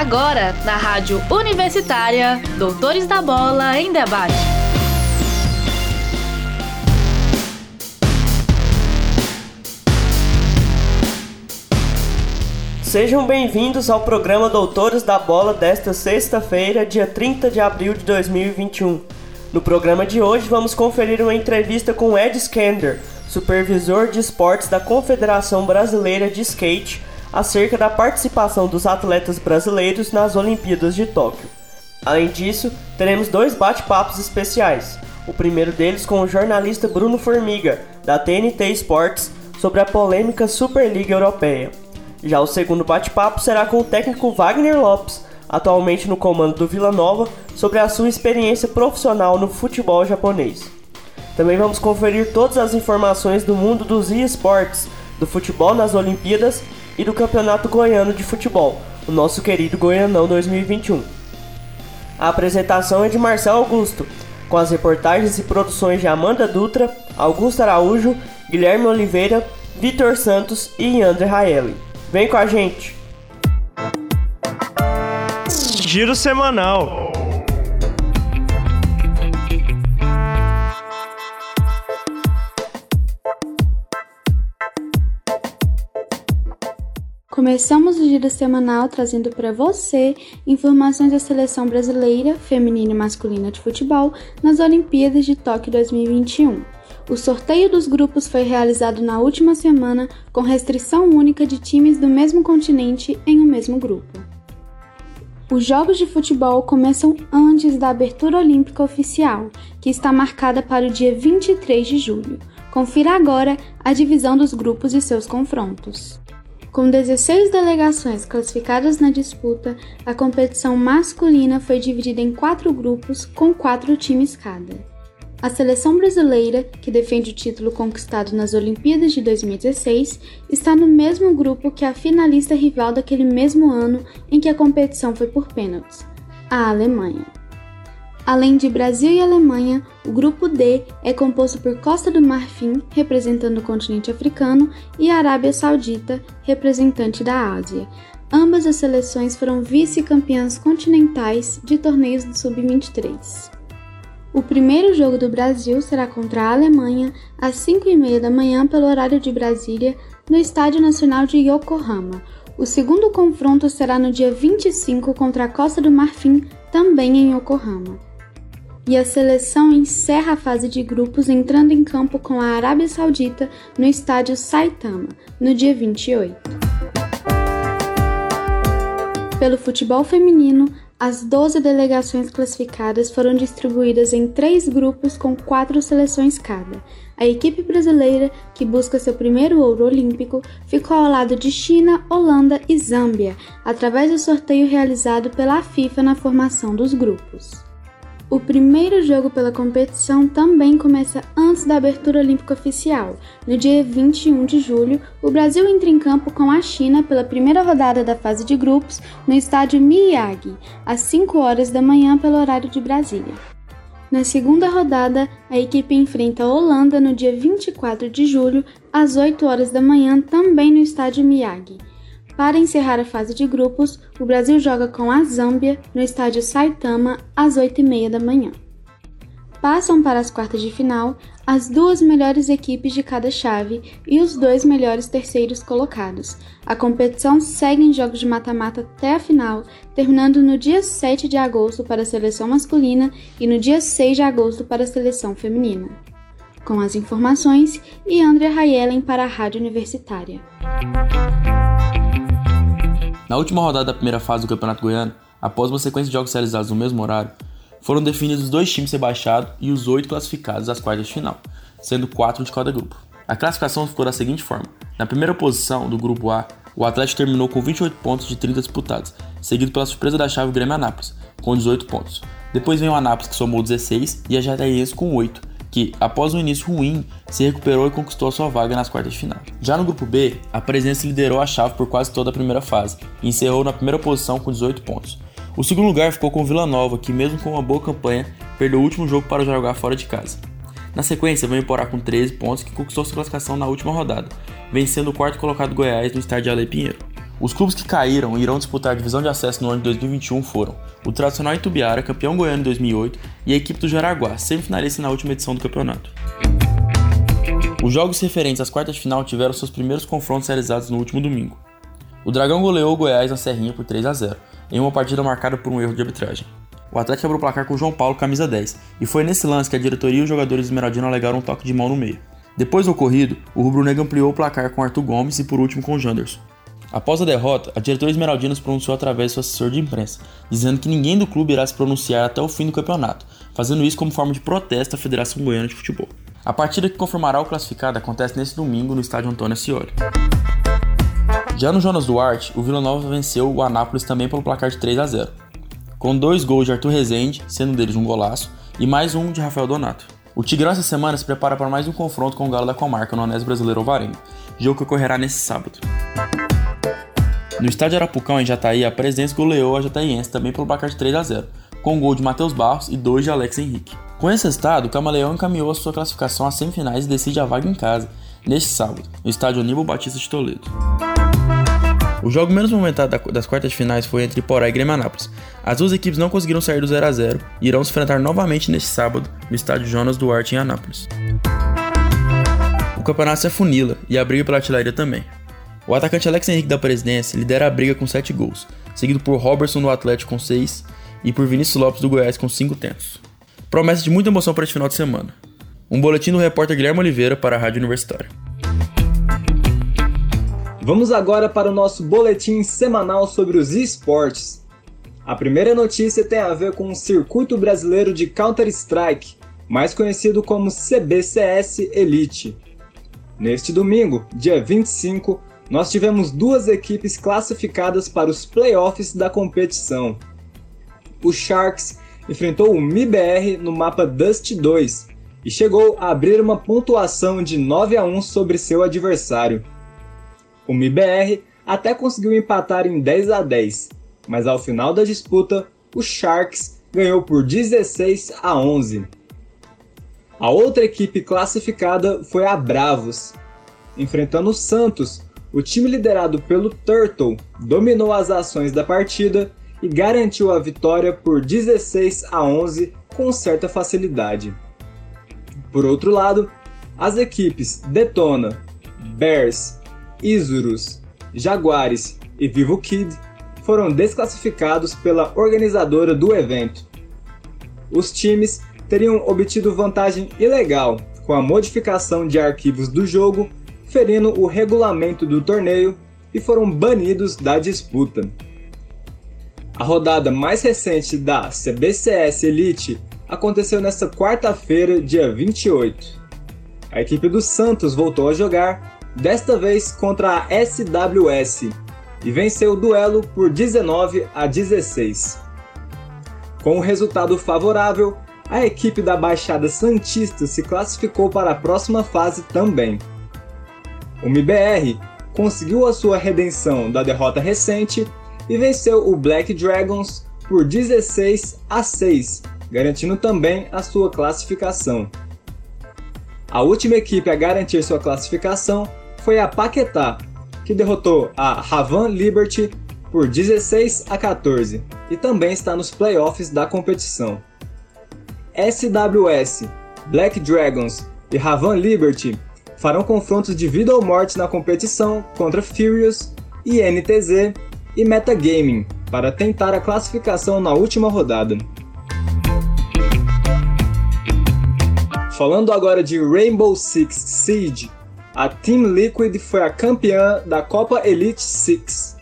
Agora, na Rádio Universitária, Doutores da Bola em Debate. Sejam bem-vindos ao programa Doutores da Bola desta sexta-feira, dia 30 de abril de 2021. No programa de hoje, vamos conferir uma entrevista com Ed Skander, supervisor de esportes da Confederação Brasileira de Skate, acerca da participação dos atletas brasileiros nas Olimpíadas de Tóquio. Além disso, teremos dois bate-papos especiais. O primeiro deles com o jornalista Bruno Formiga, da TNT Sports, sobre a polêmica Superliga Europeia. Já o segundo bate-papo será com o técnico Wagner Lopes, atualmente no comando do Vila Nova, sobre a sua experiência profissional no futebol japonês. Também vamos conferir todas as informações do mundo dos esportes, do futebol nas Olimpíadas e do Campeonato Goiano de Futebol, o nosso querido Goianão 2021. A apresentação é de Marcelo Augusto, com as reportagens e produções de Amanda Dutra, Augusto Araújo, Guilherme Oliveira, Vitor Santos e André Raeli. Vem com a gente! Giro semanal. Começamos o giro semanal trazendo para você informações da seleção brasileira, feminina e masculina de futebol nas Olimpíadas de Tóquio 2021. O sorteio dos grupos foi realizado na última semana com restrição única de times do mesmo continente em um mesmo grupo. Os jogos de futebol começam antes da abertura olímpica oficial, que está marcada para o dia 23 de julho. Confira agora a divisão dos grupos e seus confrontos. Com 16 delegações classificadas na disputa, a competição masculina foi dividida em quatro grupos com quatro times cada. A seleção brasileira, que defende o título conquistado nas Olimpíadas de 2016, está no mesmo grupo que a finalista rival daquele mesmo ano em que a competição foi por pênaltis, a Alemanha. Além de Brasil e Alemanha, o grupo D é composto por Costa do Marfim, representando o continente africano, e Arábia Saudita, representante da Ásia. Ambas as seleções foram vice-campeãs continentais de torneios do Sub-23. O primeiro jogo do Brasil será contra a Alemanha às 5h30 da manhã pelo horário de Brasília, no Estádio Nacional de Yokohama. O segundo confronto será no dia 25 contra a Costa do Marfim, também em Yokohama e a seleção encerra a fase de grupos entrando em campo com a Arábia Saudita no estádio Saitama, no dia 28. Pelo futebol feminino, as 12 delegações classificadas foram distribuídas em três grupos com quatro seleções cada. A equipe brasileira, que busca seu primeiro ouro olímpico, ficou ao lado de China, Holanda e Zâmbia, através do sorteio realizado pela FIFA na formação dos grupos. O primeiro jogo pela competição também começa antes da abertura olímpica oficial. No dia 21 de julho, o Brasil entra em campo com a China pela primeira rodada da fase de grupos no estádio Miyagi, às 5 horas da manhã pelo horário de Brasília. Na segunda rodada, a equipe enfrenta a Holanda no dia 24 de julho, às 8 horas da manhã, também no estádio Miyagi. Para encerrar a fase de grupos, o Brasil joga com a Zâmbia no estádio Saitama às 8h30 da manhã. Passam para as quartas de final as duas melhores equipes de cada chave e os dois melhores terceiros colocados. A competição segue em jogos de mata-mata até a final, terminando no dia 7 de agosto para a seleção masculina e no dia 6 de agosto para a seleção feminina. Com as informações, e André Raielen para a Rádio Universitária. Na última rodada da primeira fase do Campeonato Goiano, após uma sequência de jogos realizados no mesmo horário, foram definidos os dois times rebaixados e os oito classificados às quartas de final, sendo quatro de cada grupo. A classificação ficou da seguinte forma: na primeira posição do grupo A, o Atlético terminou com 28 pontos de 30 disputados, seguido pela surpresa da chave Grêmio Anápolis, com 18 pontos. Depois vem o Anápolis, que somou 16, e a Jataiense com 8, que, após um início ruim, se recuperou e conquistou sua vaga nas quartas de final. Já no grupo B, a presença liderou a chave por quase toda a primeira fase e encerrou na primeira posição com 18 pontos. O segundo lugar ficou com o Vila Nova, que, mesmo com uma boa campanha, perdeu o último jogo para jogar fora de casa. Na sequência, veio Porá com 13 pontos, que conquistou sua classificação na última rodada, vencendo o quarto colocado Goiás no estádio Ale Pinheiro. Os clubes que caíram e irão disputar a divisão de acesso no ano de 2021 foram o tradicional Itubiara, campeão goiano em 2008, e a equipe do Jaraguá, semifinalista na última edição do campeonato. Os jogos referentes às quartas de final tiveram seus primeiros confrontos realizados no último domingo. O Dragão goleou o Goiás na Serrinha por 3 a 0, em uma partida marcada por um erro de arbitragem. O Atlético abriu o placar com João Paulo, camisa 10, e foi nesse lance que a diretoria e os jogadores esmeraldino alegaram um toque de mão no meio. Depois do ocorrido, o Rubro Negro ampliou o placar com Arthur Gomes e por último com Janderson. Após a derrota, a diretoria esmeraldina se pronunciou através de seu assessor de imprensa, dizendo que ninguém do clube irá se pronunciar até o fim do campeonato, fazendo isso como forma de protesto à Federação Goiana de Futebol. A partida que confirmará o classificado acontece nesse domingo no estádio Antônio Ascioli. Já no Jonas Duarte, o Vila Nova venceu o Anápolis também pelo placar de 3 a 0, com dois gols de Arthur Rezende, sendo deles um golaço, e mais um de Rafael Donato. O Tigrão essa semana se prepara para mais um confronto com o Galo da Comarca no Anés Brasileiro Alvarenga, jogo que ocorrerá nesse sábado. No estádio Arapucão, em Jataí, a presença goleou a Jataiense também pelo placar de 3 a 0, com gol de Matheus Barros e dois de Alex Henrique. Com esse resultado, o Camaleão encaminhou a sua classificação às semifinais e decide a vaga em casa, neste sábado, no estádio Aníbal Batista de Toledo. O jogo menos movimentado das quartas de finais foi entre Porá e Grêmio Anápolis. As duas equipes não conseguiram sair do 0 a 0 e irão se enfrentar novamente neste sábado no estádio Jonas Duarte em Anápolis. O campeonato se afunila e a briga pela artilharia também. O atacante Alex Henrique da Presidência lidera a briga com 7 gols, seguido por Robertson do Atlético com 6 e por Vinícius Lopes do Goiás com 5 tentos. Promessa de muita emoção para este final de semana. Um boletim do repórter Guilherme Oliveira para a Rádio Universitária. Vamos agora para o nosso boletim semanal sobre os esportes. A primeira notícia tem a ver com o Circuito Brasileiro de Counter-Strike, mais conhecido como CBCS Elite. Neste domingo, dia 25, nós tivemos duas equipes classificadas para os playoffs da competição. O Sharks enfrentou o MIBR no mapa Dust 2 e chegou a abrir uma pontuação de 9 a 1 sobre seu adversário. O MIBR até conseguiu empatar em 10 a 10, mas ao final da disputa, o Sharks ganhou por 16 a 11. A outra equipe classificada foi a Bravos, enfrentando o Santos o time liderado pelo Turtle dominou as ações da partida e garantiu a vitória por 16 a 11 com certa facilidade. Por outro lado, as equipes Detona, Bears, Isurus, Jaguares e Vivo Kid foram desclassificados pela organizadora do evento. Os times teriam obtido vantagem ilegal com a modificação de arquivos do jogo ferindo o regulamento do torneio e foram banidos da disputa. A rodada mais recente da CBCS Elite aconteceu nesta quarta-feira, dia 28. A equipe do Santos voltou a jogar, desta vez contra a SWS, e venceu o duelo por 19 a 16. Com o resultado favorável, a equipe da Baixada Santista se classificou para a próxima fase também. O MBR conseguiu a sua redenção da derrota recente e venceu o Black Dragons por 16 a 6, garantindo também a sua classificação. A última equipe a garantir sua classificação foi a Paquetá, que derrotou a Havan Liberty por 16 a 14 e também está nos playoffs da competição. SWS, Black Dragons e Havan Liberty farão confrontos de vida ou morte na competição contra Furious, INTZ e Metagaming para tentar a classificação na última rodada. Falando agora de Rainbow Six Siege, a Team Liquid foi a campeã da Copa Elite Six.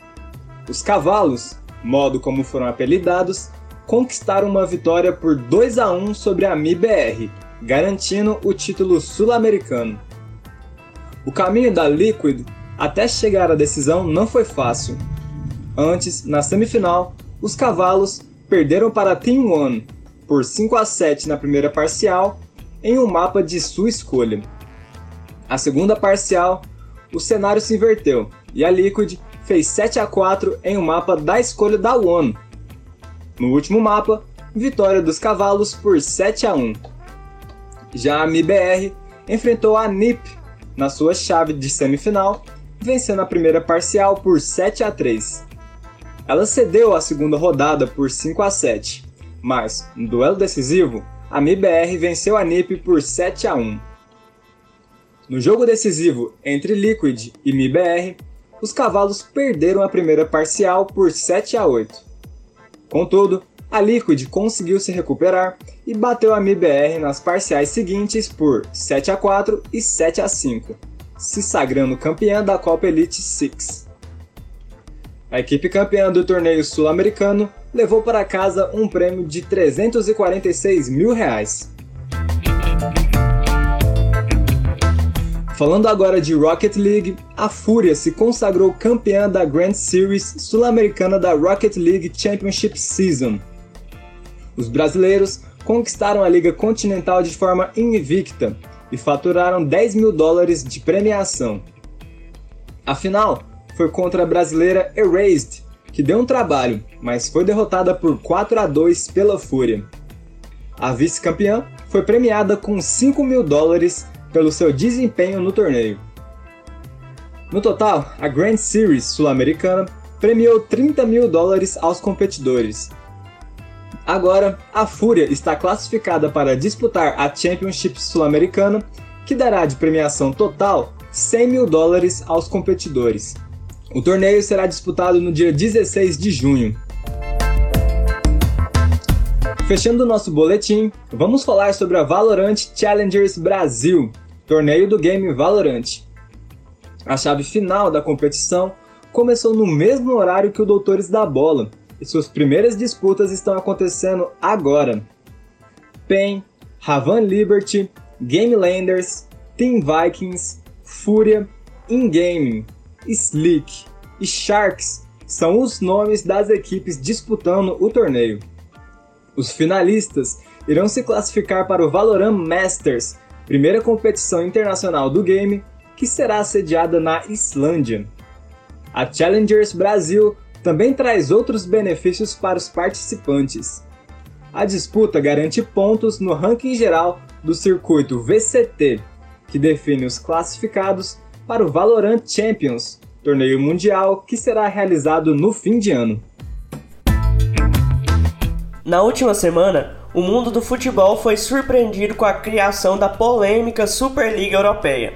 Os cavalos, modo como foram apelidados, conquistaram uma vitória por 2 a 1 sobre a MIBR, garantindo o título sul-americano. O caminho da Liquid até chegar à decisão não foi fácil. Antes, na semifinal, os cavalos perderam para Team One por 5 a 7 na primeira parcial em um mapa de sua escolha. A segunda parcial, o cenário se inverteu e a Liquid fez 7 a 4 em um mapa da escolha da One. No último mapa, vitória dos cavalos por 7 a 1. Já a MIBR enfrentou a NiP na sua chave de semifinal vencendo a primeira parcial por 7 a 3. Ela cedeu a segunda rodada por 5 a 7, mas no duelo decisivo, a MIBR venceu a NIP por 7 a 1. No jogo decisivo entre Liquid e MIBR, os cavalos perderam a primeira parcial por 7 a 8. Contudo, a Liquid conseguiu se recuperar e bateu a MIBR nas parciais seguintes por 7 a 4 e 7 a 5, se sagrando campeã da Copa Elite Six. A equipe campeã do torneio sul-americano levou para casa um prêmio de 346 mil reais. Falando agora de Rocket League, a Fúria se consagrou campeã da Grand Series sul-americana da Rocket League Championship Season. Os brasileiros conquistaram a Liga Continental de forma invicta e faturaram 10 mil dólares de premiação. A final foi contra a brasileira Erased, que deu um trabalho, mas foi derrotada por 4 a 2 pela Fúria. A vice-campeã foi premiada com 5 mil dólares pelo seu desempenho no torneio. No total, a Grand Series sul-americana premiou 30 mil dólares aos competidores. Agora, a Fúria está classificada para disputar a Championship sul-americana, que dará de premiação total 100 mil dólares aos competidores. O torneio será disputado no dia 16 de junho. Fechando o nosso boletim, vamos falar sobre a Valorant Challengers Brasil, torneio do game Valorant. A chave final da competição começou no mesmo horário que o Doutores da Bola, e suas primeiras disputas estão acontecendo agora. PEN, Havan Liberty, Gamelanders, Team Vikings, Fúria, InGaming, Slick e Sharks são os nomes das equipes disputando o torneio. Os finalistas irão se classificar para o Valorant Masters, primeira competição internacional do game, que será sediada na Islândia. A Challengers Brasil também traz outros benefícios para os participantes. A disputa garante pontos no ranking geral do circuito VCT, que define os classificados para o Valorant Champions, torneio mundial que será realizado no fim de ano. Na última semana, o mundo do futebol foi surpreendido com a criação da polêmica Superliga Europeia.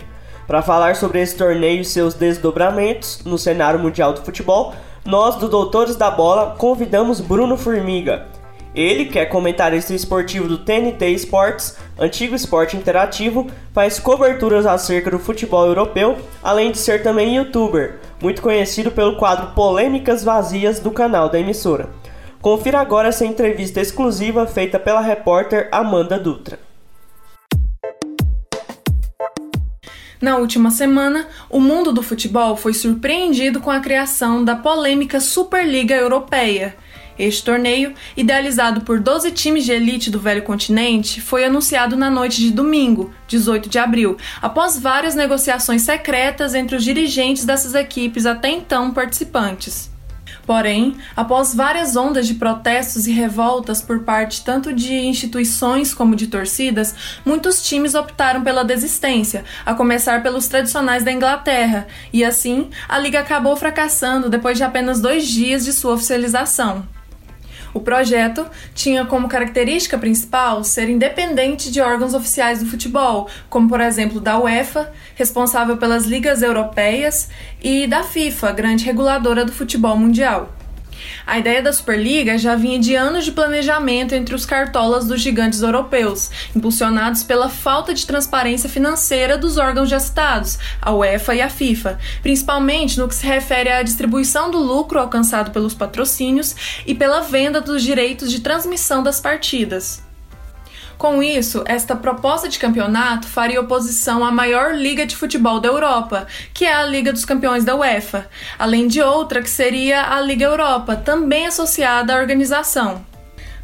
Para falar sobre esse torneio e seus desdobramentos no cenário mundial do futebol, nós do Doutores da Bola convidamos Bruno Formiga. Ele, que é comentarista esportivo do TNT Sports, antigo esporte interativo, faz coberturas acerca do futebol europeu, além de ser também youtuber, muito conhecido pelo quadro Polêmicas Vazias do canal da emissora. Confira agora essa entrevista exclusiva feita pela repórter Amanda Dutra. Na última semana, o mundo do futebol foi surpreendido com a criação da polêmica Superliga Europeia. Este torneio, idealizado por 12 times de elite do velho continente, foi anunciado na noite de domingo, 18 de abril, após várias negociações secretas entre os dirigentes dessas equipes até então participantes. Porém, após várias ondas de protestos e revoltas por parte tanto de instituições como de torcidas, muitos times optaram pela desistência, a começar pelos tradicionais da Inglaterra, e assim a liga acabou fracassando depois de apenas dois dias de sua oficialização. O projeto tinha como característica principal ser independente de órgãos oficiais do futebol, como por exemplo da UEFA, responsável pelas ligas europeias, e da FIFA, grande reguladora do futebol mundial. A ideia da Superliga já vinha de anos de planejamento entre os cartolas dos gigantes europeus, impulsionados pela falta de transparência financeira dos órgãos já citados, a UEFA e a FIFA, principalmente no que se refere à distribuição do lucro alcançado pelos patrocínios e pela venda dos direitos de transmissão das partidas. Com isso, esta proposta de campeonato faria oposição à maior liga de futebol da Europa, que é a Liga dos Campeões da UEFA, além de outra que seria a Liga Europa, também associada à organização.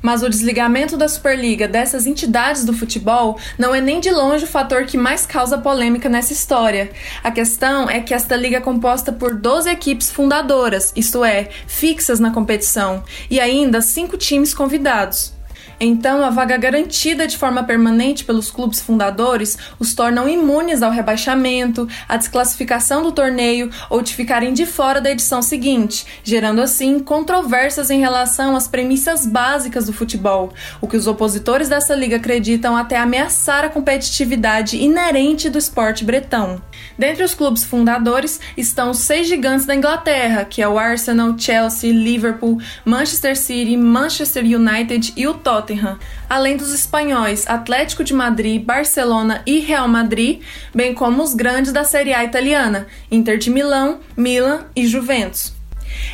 Mas o desligamento da Superliga dessas entidades do futebol não é nem de longe o fator que mais causa polêmica nessa história. A questão é que esta liga é composta por 12 equipes fundadoras, isto é, fixas na competição, e ainda cinco times convidados. Então, a vaga garantida de forma permanente pelos clubes fundadores os tornam imunes ao rebaixamento, à desclassificação do torneio ou de ficarem de fora da edição seguinte, gerando assim controvérsias em relação às premissas básicas do futebol, o que os opositores dessa liga acreditam até ameaçar a competitividade inerente do esporte bretão. Dentre os clubes fundadores estão os seis gigantes da Inglaterra, que é o Arsenal, Chelsea, Liverpool, Manchester City, Manchester United e o Tottenham, além dos espanhóis Atlético de Madrid, Barcelona e Real Madrid, bem como os grandes da Série A italiana, Inter de Milão, Milan e Juventus.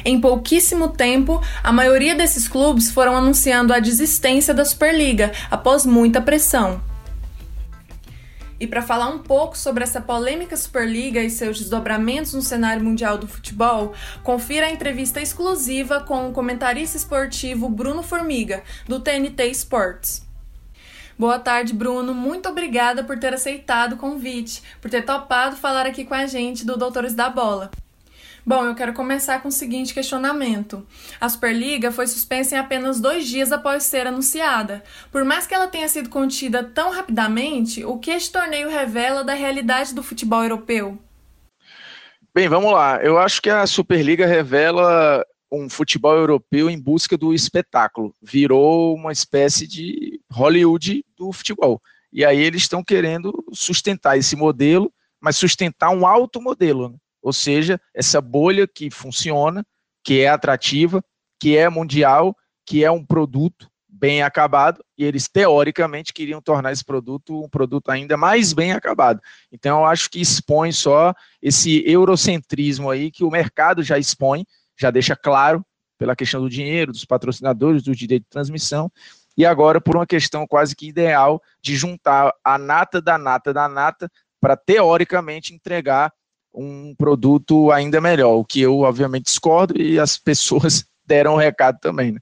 Em pouquíssimo tempo, a maioria desses clubes foram anunciando a desistência da Superliga após muita pressão. E para falar um pouco sobre essa polêmica Superliga e seus desdobramentos no cenário mundial do futebol, confira a entrevista exclusiva com o comentarista esportivo Bruno Formiga, do TNT Sports. Boa tarde, Bruno. Muito obrigada por ter aceitado o convite, por ter topado falar aqui com a gente do Doutores da Bola. Bom, eu quero começar com o seguinte questionamento. A Superliga foi suspensa em apenas dois dias após ser anunciada. Por mais que ela tenha sido contida tão rapidamente, o que este torneio revela da realidade do futebol europeu? Bem, vamos lá. Eu acho que a Superliga revela um futebol europeu em busca do espetáculo. Virou uma espécie de Hollywood do futebol. E aí eles estão querendo sustentar esse modelo, mas sustentar um alto modelo. Né? Ou seja, essa bolha que funciona, que é atrativa, que é mundial, que é um produto bem acabado, e eles teoricamente queriam tornar esse produto um produto ainda mais bem acabado. Então eu acho que expõe só esse eurocentrismo aí que o mercado já expõe, já deixa claro pela questão do dinheiro, dos patrocinadores, do direito de transmissão, e agora por uma questão quase que ideal de juntar a nata da nata da nata para teoricamente entregar um produto ainda melhor, o que eu obviamente discordo e as pessoas deram o recado também. Né?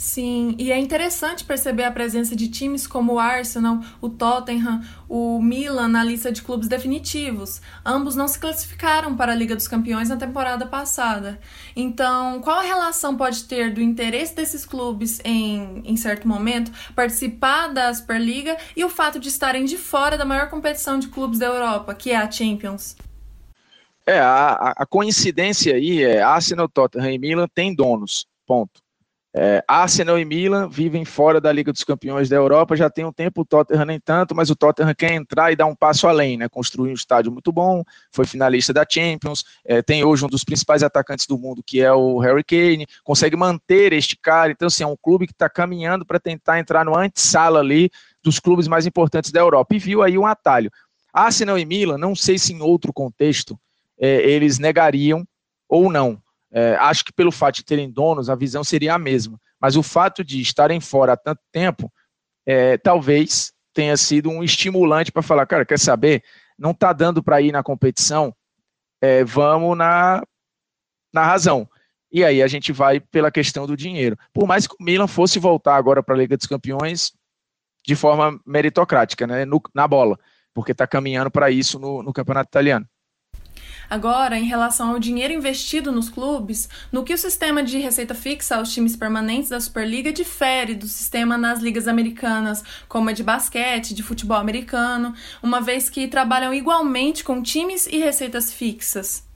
Sim, e é interessante perceber a presença de times como o Arsenal, o Tottenham, o Milan na lista de clubes definitivos. Ambos não se classificaram para a Liga dos Campeões na temporada passada. Então, qual a relação pode ter do interesse desses clubes em, em certo momento, participar da Superliga e o fato de estarem de fora da maior competição de clubes da Europa, que é a Champions? É, a, a coincidência aí é Arsenal, Tottenham e Milan têm donos, ponto. É, Arsenal e Milan vivem fora da Liga dos Campeões da Europa já tem um tempo, o Tottenham nem tanto, mas o Tottenham quer entrar e dar um passo além, né? Construir um estádio muito bom, foi finalista da Champions, é, tem hoje um dos principais atacantes do mundo, que é o Harry Kane, consegue manter este cara, então assim, é um clube que está caminhando para tentar entrar no antessala ali dos clubes mais importantes da Europa, e viu aí um atalho. Arsenal e Milan, não sei se em outro contexto, é, eles negariam ou não. É, acho que pelo fato de terem donos, a visão seria a mesma. Mas o fato de estarem fora há tanto tempo, é, talvez tenha sido um estimulante para falar, cara, quer saber? Não está dando para ir na competição, é, vamos na, na razão. E aí a gente vai pela questão do dinheiro. Por mais que o Milan fosse voltar agora para a Liga dos Campeões de forma meritocrática, né, no, na bola, porque está caminhando para isso no, no Campeonato Italiano. Agora, em relação ao dinheiro investido nos clubes, no que o sistema de receita fixa aos times permanentes da Superliga difere do sistema nas ligas americanas, como a de basquete, de futebol americano, uma vez que trabalham igualmente com times e receitas fixas.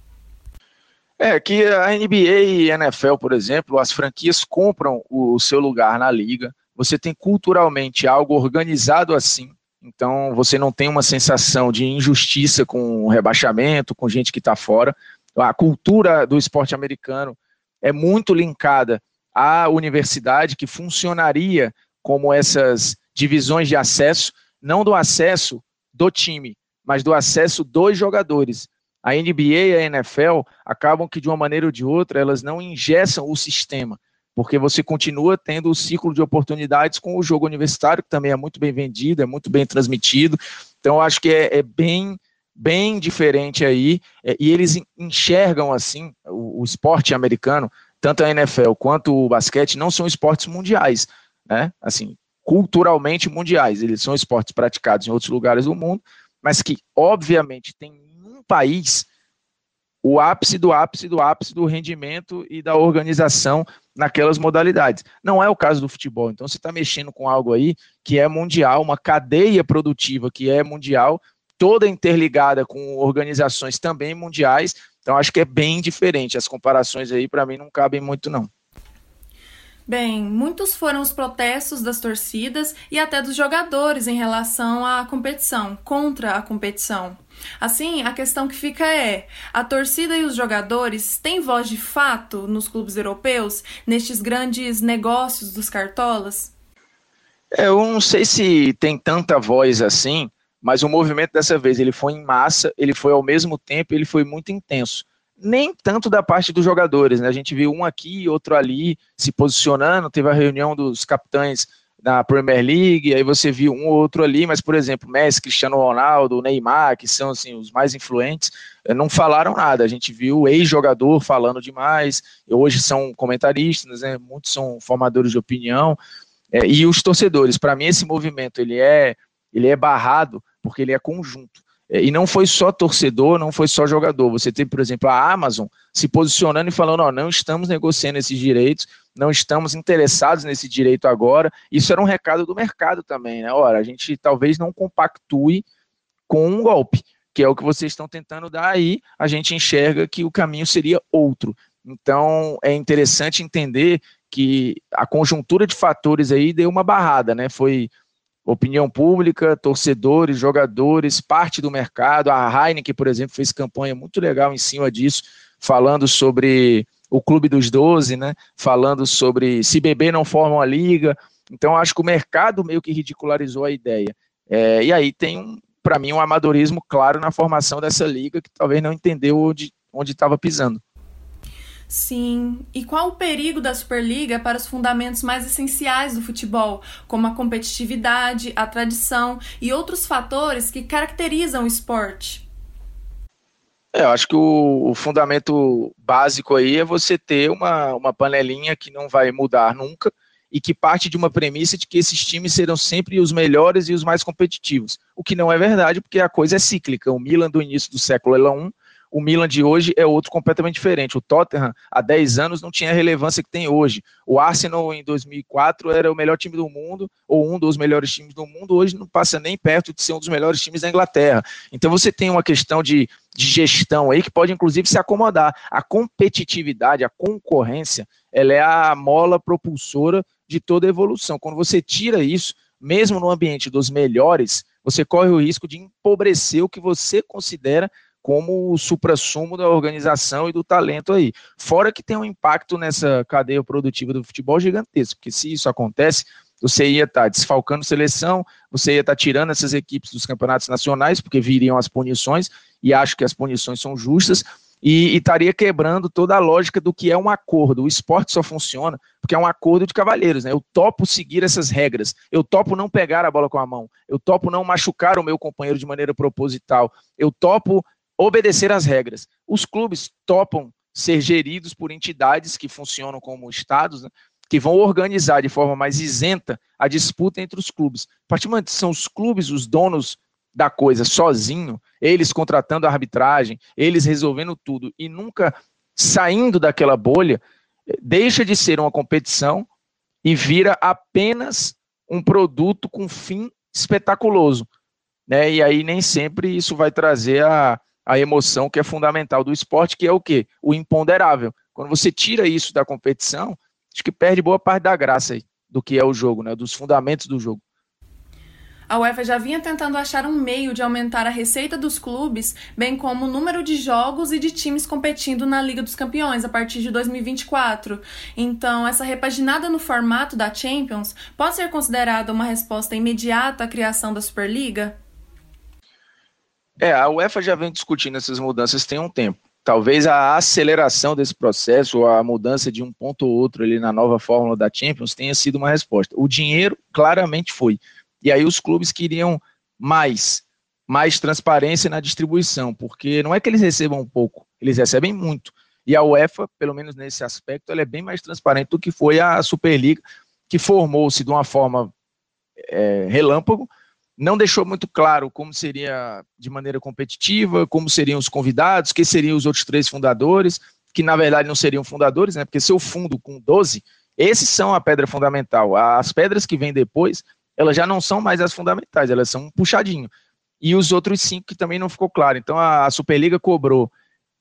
É que a NBA e a NFL, por exemplo, as franquias compram o seu lugar na liga. Você tem culturalmente algo organizado assim então você não tem uma sensação de injustiça com o rebaixamento, com gente que está fora. A cultura do esporte americano é muito linkada à universidade, que funcionaria como essas divisões de acesso, não do acesso do time, mas do acesso dos jogadores. A NBA e a NFL acabam que, de uma maneira ou de outra, elas não ingessam o sistema porque você continua tendo o ciclo de oportunidades com o jogo universitário, que também é muito bem vendido, é muito bem transmitido. Então, acho que é, é bem, bem diferente aí, é, e eles enxergam assim o, o, esporte americano, tanto a NFL quanto o basquete, não são esportes mundiais, né? Assim, culturalmente mundiais, eles são esportes praticados em outros lugares do mundo, mas que, obviamente, tem um país o ápice do ápice do ápice do rendimento e da organização naquelas modalidades. Não é o caso do futebol. Então você está mexendo com algo aí que é mundial, uma cadeia produtiva que é mundial, toda interligada com organizações também mundiais. Então acho que é bem diferente. As comparações aí para mim não cabem muito não. Bem, muitos foram os protestos das torcidas e até dos jogadores em relação à competição, contra a competição. Assim, a questão que fica é: a torcida e os jogadores têm voz de fato nos clubes europeus, nestes grandes negócios dos cartolas? É, eu não sei se tem tanta voz assim, mas o movimento dessa vez ele foi em massa, ele foi ao mesmo tempo, ele foi muito intenso nem tanto da parte dos jogadores, né? A gente viu um aqui, outro ali se posicionando, teve a reunião dos capitães da Premier League, aí você viu um ou outro ali, mas, por exemplo, Messi, Cristiano Ronaldo, Neymar, que são assim, os mais influentes, eh, não falaram nada. A gente viu ex-jogador falando demais, hoje são comentaristas, né? muitos são formadores de opinião, é, e os torcedores. Para mim, esse movimento ele é, ele é barrado porque ele é conjunto. É, e não foi só torcedor, não foi só jogador. Você tem, por exemplo, a Amazon se posicionando e falando: não estamos negociando esses direitos, não estamos interessados nesse direito agora. Isso era um recado do mercado também, né? Ora, a gente talvez não compactue com um golpe, que é o que vocês estão tentando dar aí. A gente enxerga que o caminho seria outro. Então, é interessante entender que a conjuntura de fatores aí deu uma barrada, né? Foi opinião pública, torcedores, jogadores, parte do mercado. A Heineken, por exemplo, fez campanha muito legal em cima disso, falando sobre o Clube dos Doze, né? falando sobre se beber não forma uma liga. Então, acho que o mercado meio que ridicularizou a ideia. É, e aí tem, um, para mim, um amadorismo claro na formação dessa liga, que talvez não entendeu onde estava pisando. Sim. E qual o perigo da Superliga para os fundamentos mais essenciais do futebol, como a competitividade, a tradição e outros fatores que caracterizam o esporte? É, eu acho que o, o, fundamento básico aí é você ter uma, uma panelinha que não vai mudar nunca e que parte de uma premissa de que esses times serão sempre os melhores e os mais competitivos. O que não é verdade, porque a coisa é cíclica. O Milan do início do século é um, o Milan de hoje é outro completamente diferente. O Tottenham, há 10 anos, não tinha a relevância que tem hoje. O Arsenal, em 2004, era o melhor time do mundo, ou um dos melhores times do mundo. Hoje não passa nem perto de ser um dos melhores times da Inglaterra. Então você tem uma questão de, de gestão aí que pode, inclusive, se acomodar. A competitividade, a concorrência, ela é a mola propulsora de toda a evolução. Quando você tira isso, mesmo no ambiente dos melhores, você corre o risco de empobrecer o que você considera como o supra-sumo da organização e do talento aí. Fora que tem um impacto nessa cadeia produtiva do futebol gigantesco, porque se isso acontece, você ia estar tá desfalcando seleção, você ia estar tá tirando essas equipes dos campeonatos nacionais, porque viriam as punições, e acho que as punições são justas, e, e estaria quebrando toda a lógica do que é um acordo. O esporte só funciona porque é um acordo de cavalheiros, né? Eu topo seguir essas regras, eu topo não pegar a bola com a mão, eu topo não machucar o meu companheiro de maneira proposital, eu topo obedecer às regras. Os clubes topam ser geridos por entidades que funcionam como estados, né, que vão organizar de forma mais isenta a disputa entre os clubes. A partir do momento que são os clubes os donos da coisa sozinho, eles contratando a arbitragem, eles resolvendo tudo e nunca saindo daquela bolha, deixa de ser uma competição e vira apenas um produto com fim espetaculoso. Né? E aí nem sempre isso vai trazer a, a emoção que é fundamental do esporte, que é o quê? O imponderável. Quando você tira isso da competição, acho que perde boa parte da graça aí, do que é o jogo, né? Dos fundamentos do jogo. A UEFA já vinha tentando achar um meio de aumentar a receita dos clubes, bem como o número de jogos e de times competindo na Liga dos Campeões a partir de 2024. Então, essa repaginada no formato da Champions pode ser considerada uma resposta imediata à criação da Superliga? É, a UEFA já vem discutindo essas mudanças tem um tempo. Talvez a aceleração desse processo, a mudança de um ponto ou outro ali na nova fórmula da Champions tenha sido uma resposta. O dinheiro claramente foi. E aí os clubes queriam mais, mais transparência na distribuição, porque não é que eles recebam pouco, eles recebem muito. E a UEFA, pelo menos nesse aspecto, ela é bem mais transparente do que foi a Superliga, que formou-se de uma forma é, relâmpago, não deixou muito claro como seria de maneira competitiva, como seriam os convidados, quem seriam os outros três fundadores, que na verdade não seriam fundadores, né? Porque seu fundo com 12, esses são a pedra fundamental. As pedras que vêm depois, elas já não são mais as fundamentais, elas são um puxadinho. E os outros cinco que também não ficou claro. Então a Superliga cobrou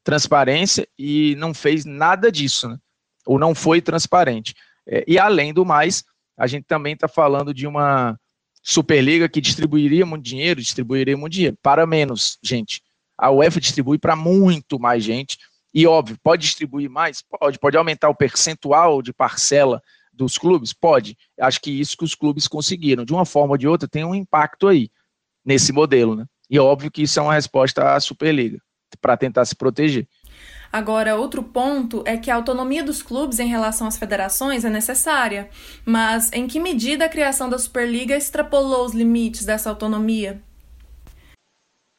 transparência e não fez nada disso, né? Ou não foi transparente. É, e além do mais, a gente também está falando de uma Superliga que distribuiria muito dinheiro, distribuiria muito dinheiro para menos gente. A UEFA distribui para muito mais gente. E óbvio, pode distribuir mais? Pode. Pode aumentar o percentual de parcela dos clubes? Pode. Acho que isso que os clubes conseguiram. De uma forma ou de outra, tem um impacto aí nesse modelo, né? E óbvio que isso é uma resposta à Superliga, para tentar se proteger. Agora, outro ponto é que a autonomia dos clubes em relação às federações é necessária, mas em que medida a criação da Superliga extrapolou os limites dessa autonomia?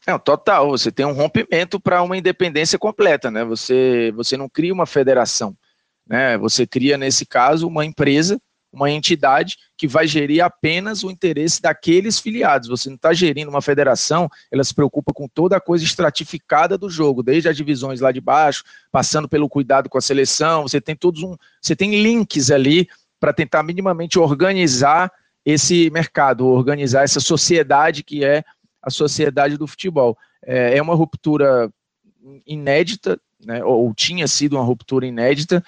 É, total, você tem um rompimento para uma independência completa, né? Você, você não cria uma federação, né? Você cria, nesse caso, uma empresa uma entidade que vai gerir apenas o interesse daqueles filiados. Você não está gerindo uma federação, ela se preocupa com toda a coisa estratificada do jogo, desde as divisões lá de baixo, passando pelo cuidado com a seleção. Você tem todos um, você tem links ali para tentar minimamente organizar esse mercado, organizar essa sociedade que é a sociedade do futebol. É, é uma ruptura inédita, né, ou tinha sido uma ruptura inédita,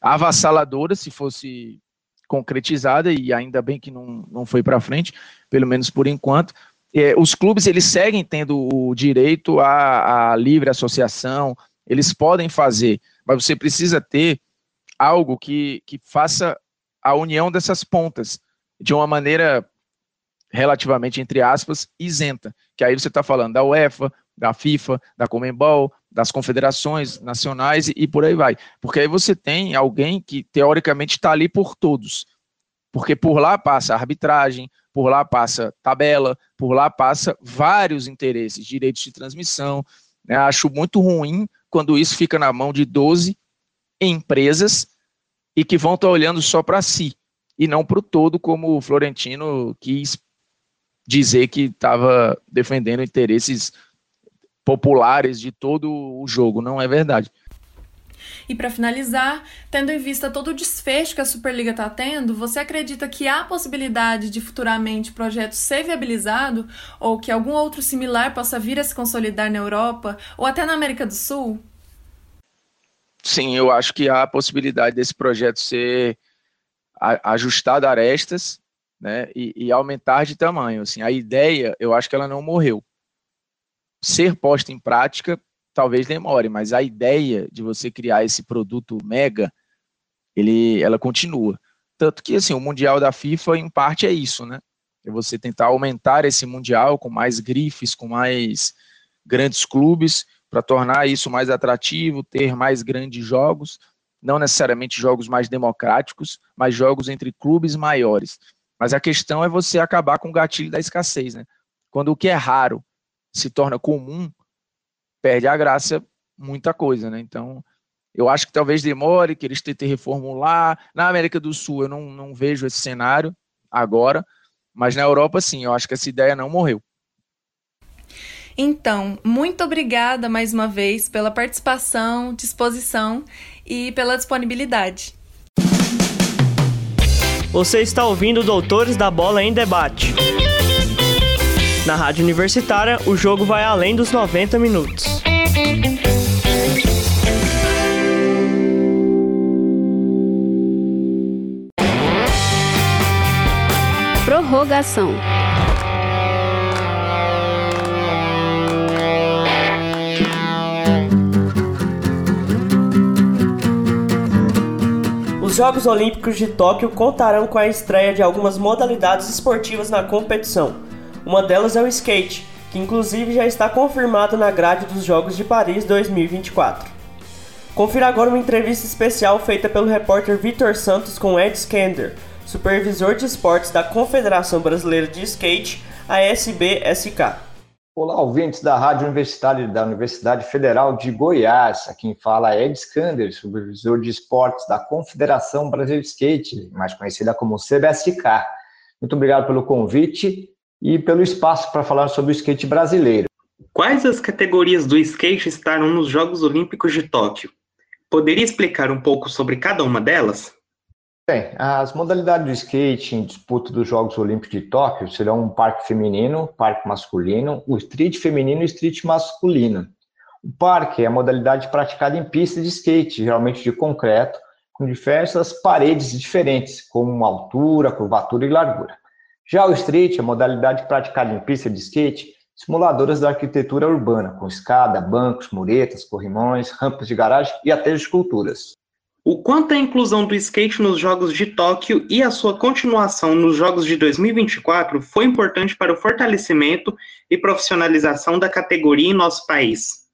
avassaladora, se fosse concretizada e ainda bem que não, não foi para frente, pelo menos por enquanto. É, os clubes eles seguem tendo o direito à, à livre associação, eles podem fazer, mas você precisa ter algo que, que faça a união dessas pontas de uma maneira relativamente, entre aspas, isenta. Que aí você está falando da UEFA, da FIFA, da Comembol, das confederações nacionais e, e, por aí vai. Porque aí você tem alguém que teoricamente está ali por todos. Porque por lá passa arbitragem, por lá passa tabela, por lá passa vários interesses, direitos de transmissão. Né? Acho muito ruim quando isso fica na mão de 12 empresas e que vão estar tá olhando só para si e não para o todo, como o Florentino quis dizer que estava defendendo interesses populares de todo o jogo. Não é verdade. E para finalizar, tendo em vista todo o desfecho que a Superliga está tendo, você acredita que há possibilidade de futuramente o projeto ser viabilizado ou que algum outro similar possa vir a se consolidar na Europa ou até na América do Sul? Sim, eu acho que há a possibilidade desse projeto ser ajustado a arestas né, e, e aumentar de tamanho. Assim, a ideia, eu acho que ela não morreu ser posta em prática talvez demore, mas a ideia de você criar esse produto mega, ele, ela continua. Tanto que assim, o mundial da FIFA em parte é isso, né? É você tentar aumentar esse mundial com mais grifes, com mais grandes clubes, para tornar isso mais atrativo, ter mais grandes jogos, não necessariamente jogos mais democráticos, mas jogos entre clubes maiores. Mas a questão é você acabar com o gatilho da escassez, né? Quando o que é raro se torna comum, perde a graça muita coisa, né? Então, eu acho que talvez demore, que eles tentem reformular. Na América do Sul, eu não, não vejo esse cenário agora, mas na Europa, sim, eu acho que essa ideia não morreu. Então, muito obrigada mais uma vez pela participação, disposição e pela disponibilidade. Você está ouvindo Doutores da Bola em Debate. Na Rádio Universitária, o jogo vai além dos 90 minutos. Prorrogação. Os Jogos Olímpicos de Tóquio contarão com a estreia de algumas modalidades esportivas na competição uma delas é o skate, que inclusive já está confirmado na grade dos Jogos de Paris 2024. Confira agora uma entrevista especial feita pelo repórter Vitor Santos com Ed Skander, supervisor de esportes da Confederação Brasileira de Skate, a SBSK. Olá, ouvintes da Rádio Universitária da Universidade Federal de Goiás. Aqui quem fala é Ed Skander, supervisor de esportes da Confederação Brasileira de Skate, mais conhecida como CBSK. Muito obrigado pelo convite e pelo espaço para falar sobre o skate brasileiro. Quais as categorias do skate estarão nos Jogos Olímpicos de Tóquio? Poderia explicar um pouco sobre cada uma delas? Bem, as modalidades do skate em disputa dos Jogos Olímpicos de Tóquio serão um parque feminino, parque masculino, o street feminino e o street masculino. O parque é a modalidade praticada em pista de skate, geralmente de concreto, com diversas paredes diferentes, como altura, curvatura e largura. Já o street é a modalidade praticada em pista de skate, simuladoras da arquitetura urbana, com escada, bancos, muretas, corrimões, rampas de garagem e até esculturas. O quanto a inclusão do skate nos Jogos de Tóquio e a sua continuação nos Jogos de 2024 foi importante para o fortalecimento e profissionalização da categoria em nosso país?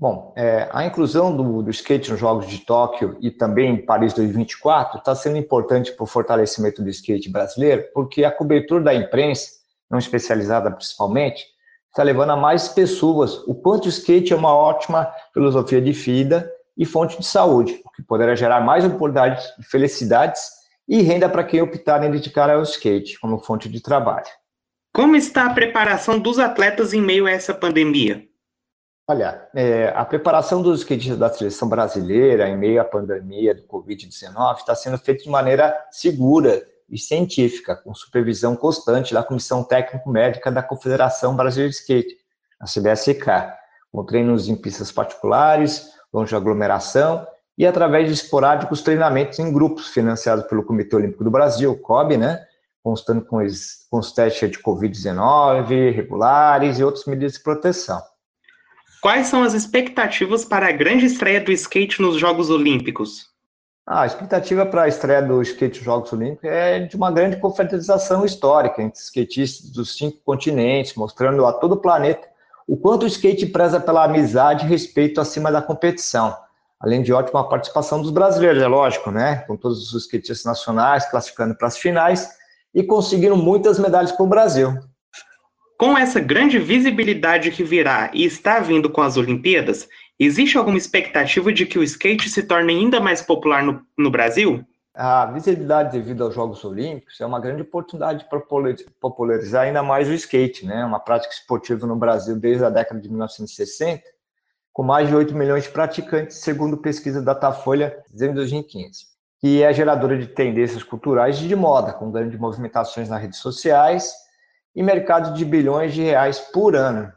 Bom, é, a inclusão do, do, skate nos Jogos de Tóquio e também em Paris 2024 está sendo importante para o fortalecimento do skate brasileiro, porque a cobertura da imprensa, não especializada principalmente, está levando a mais pessoas o quanto o skate é uma ótima filosofia de vida e fonte de saúde, o que poderá gerar mais oportunidades de felicidades e renda para quem optar em dedicar ao skate como fonte de trabalho. Como está a preparação dos atletas em meio a essa pandemia? Olha, é, a preparação dos skatistas da seleção brasileira em meio à pandemia do Covid-19 está sendo feita de maneira segura e científica, com supervisão constante da Comissão Técnico-Médica da Confederação Brasileira de Skate, a CBSK, com treinos em pistas particulares, longe de aglomeração, e através de esporádicos treinamentos em grupos financiados pelo Comitê Olímpico do Brasil, COB, né, constando com os, com os testes de Covid-19, regulares e outras medidas de proteção. Quais são as expectativas para a grande estreia do skate nos Jogos Olímpicos? Ah, a expectativa para a estreia do skate nos Jogos Olímpicos é de uma grande confraternização histórica entre skatistas dos cinco continentes, mostrando a todo o planeta o quanto o skate preza pela amizade e respeito acima da competição, além de ótima participação dos brasileiros, é lógico, né? Com todos os skatistas nacionais classificando para as finais e conseguindo muitas medalhas para o Brasil. Com essa grande visibilidade que virá e está vindo com as Olimpíadas, existe alguma expectativa de que o skate se torne ainda mais popular no, no Brasil? a visibilidade devido aos Jogos Olímpicos é uma grande oportunidade para popularizar ainda mais o skate, né? Uma prática esportiva no Brasil desde a década de 1960, com mais de 8 milhões de praticantes, segundo pesquisa da Datafolha de 2015, que é geradora de tendências culturais e de moda, com grandes movimentações nas redes sociais e mercado de bilhões de reais por ano.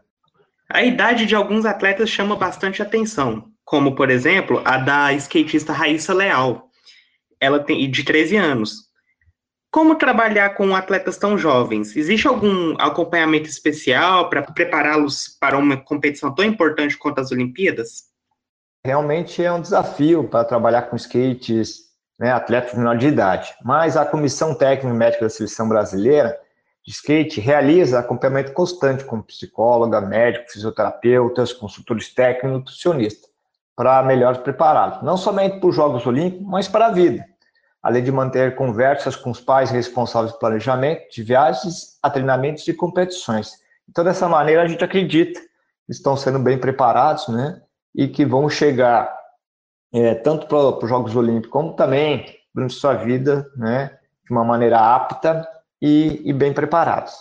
A idade de alguns atletas chama bastante atenção, como, por exemplo, a da skatista Raíssa Leal, ela tem de 13 anos. Como trabalhar com atletas tão jovens? Existe algum acompanhamento especial para prepará-los para uma competição tão importante quanto as Olimpíadas? Realmente é um desafio para trabalhar com skates, né, atletas menor de idade. Mas a Comissão Técnica Médica da Seleção Brasileira de Skate realiza acompanhamento constante com psicóloga, médico, fisioterapeutas, consultores técnicos nutricionistas para melhor prepará-los, não somente para os Jogos Olímpicos, mas para a vida além de manter conversas com os pais responsáveis pelo planejamento de viagens a treinamentos e competições. Então, dessa maneira, a gente acredita que estão sendo bem preparados, né? E que vão chegar é, tanto para os Jogos Olímpicos como também durante sua vida, né? De uma maneira apta e, e bem preparados.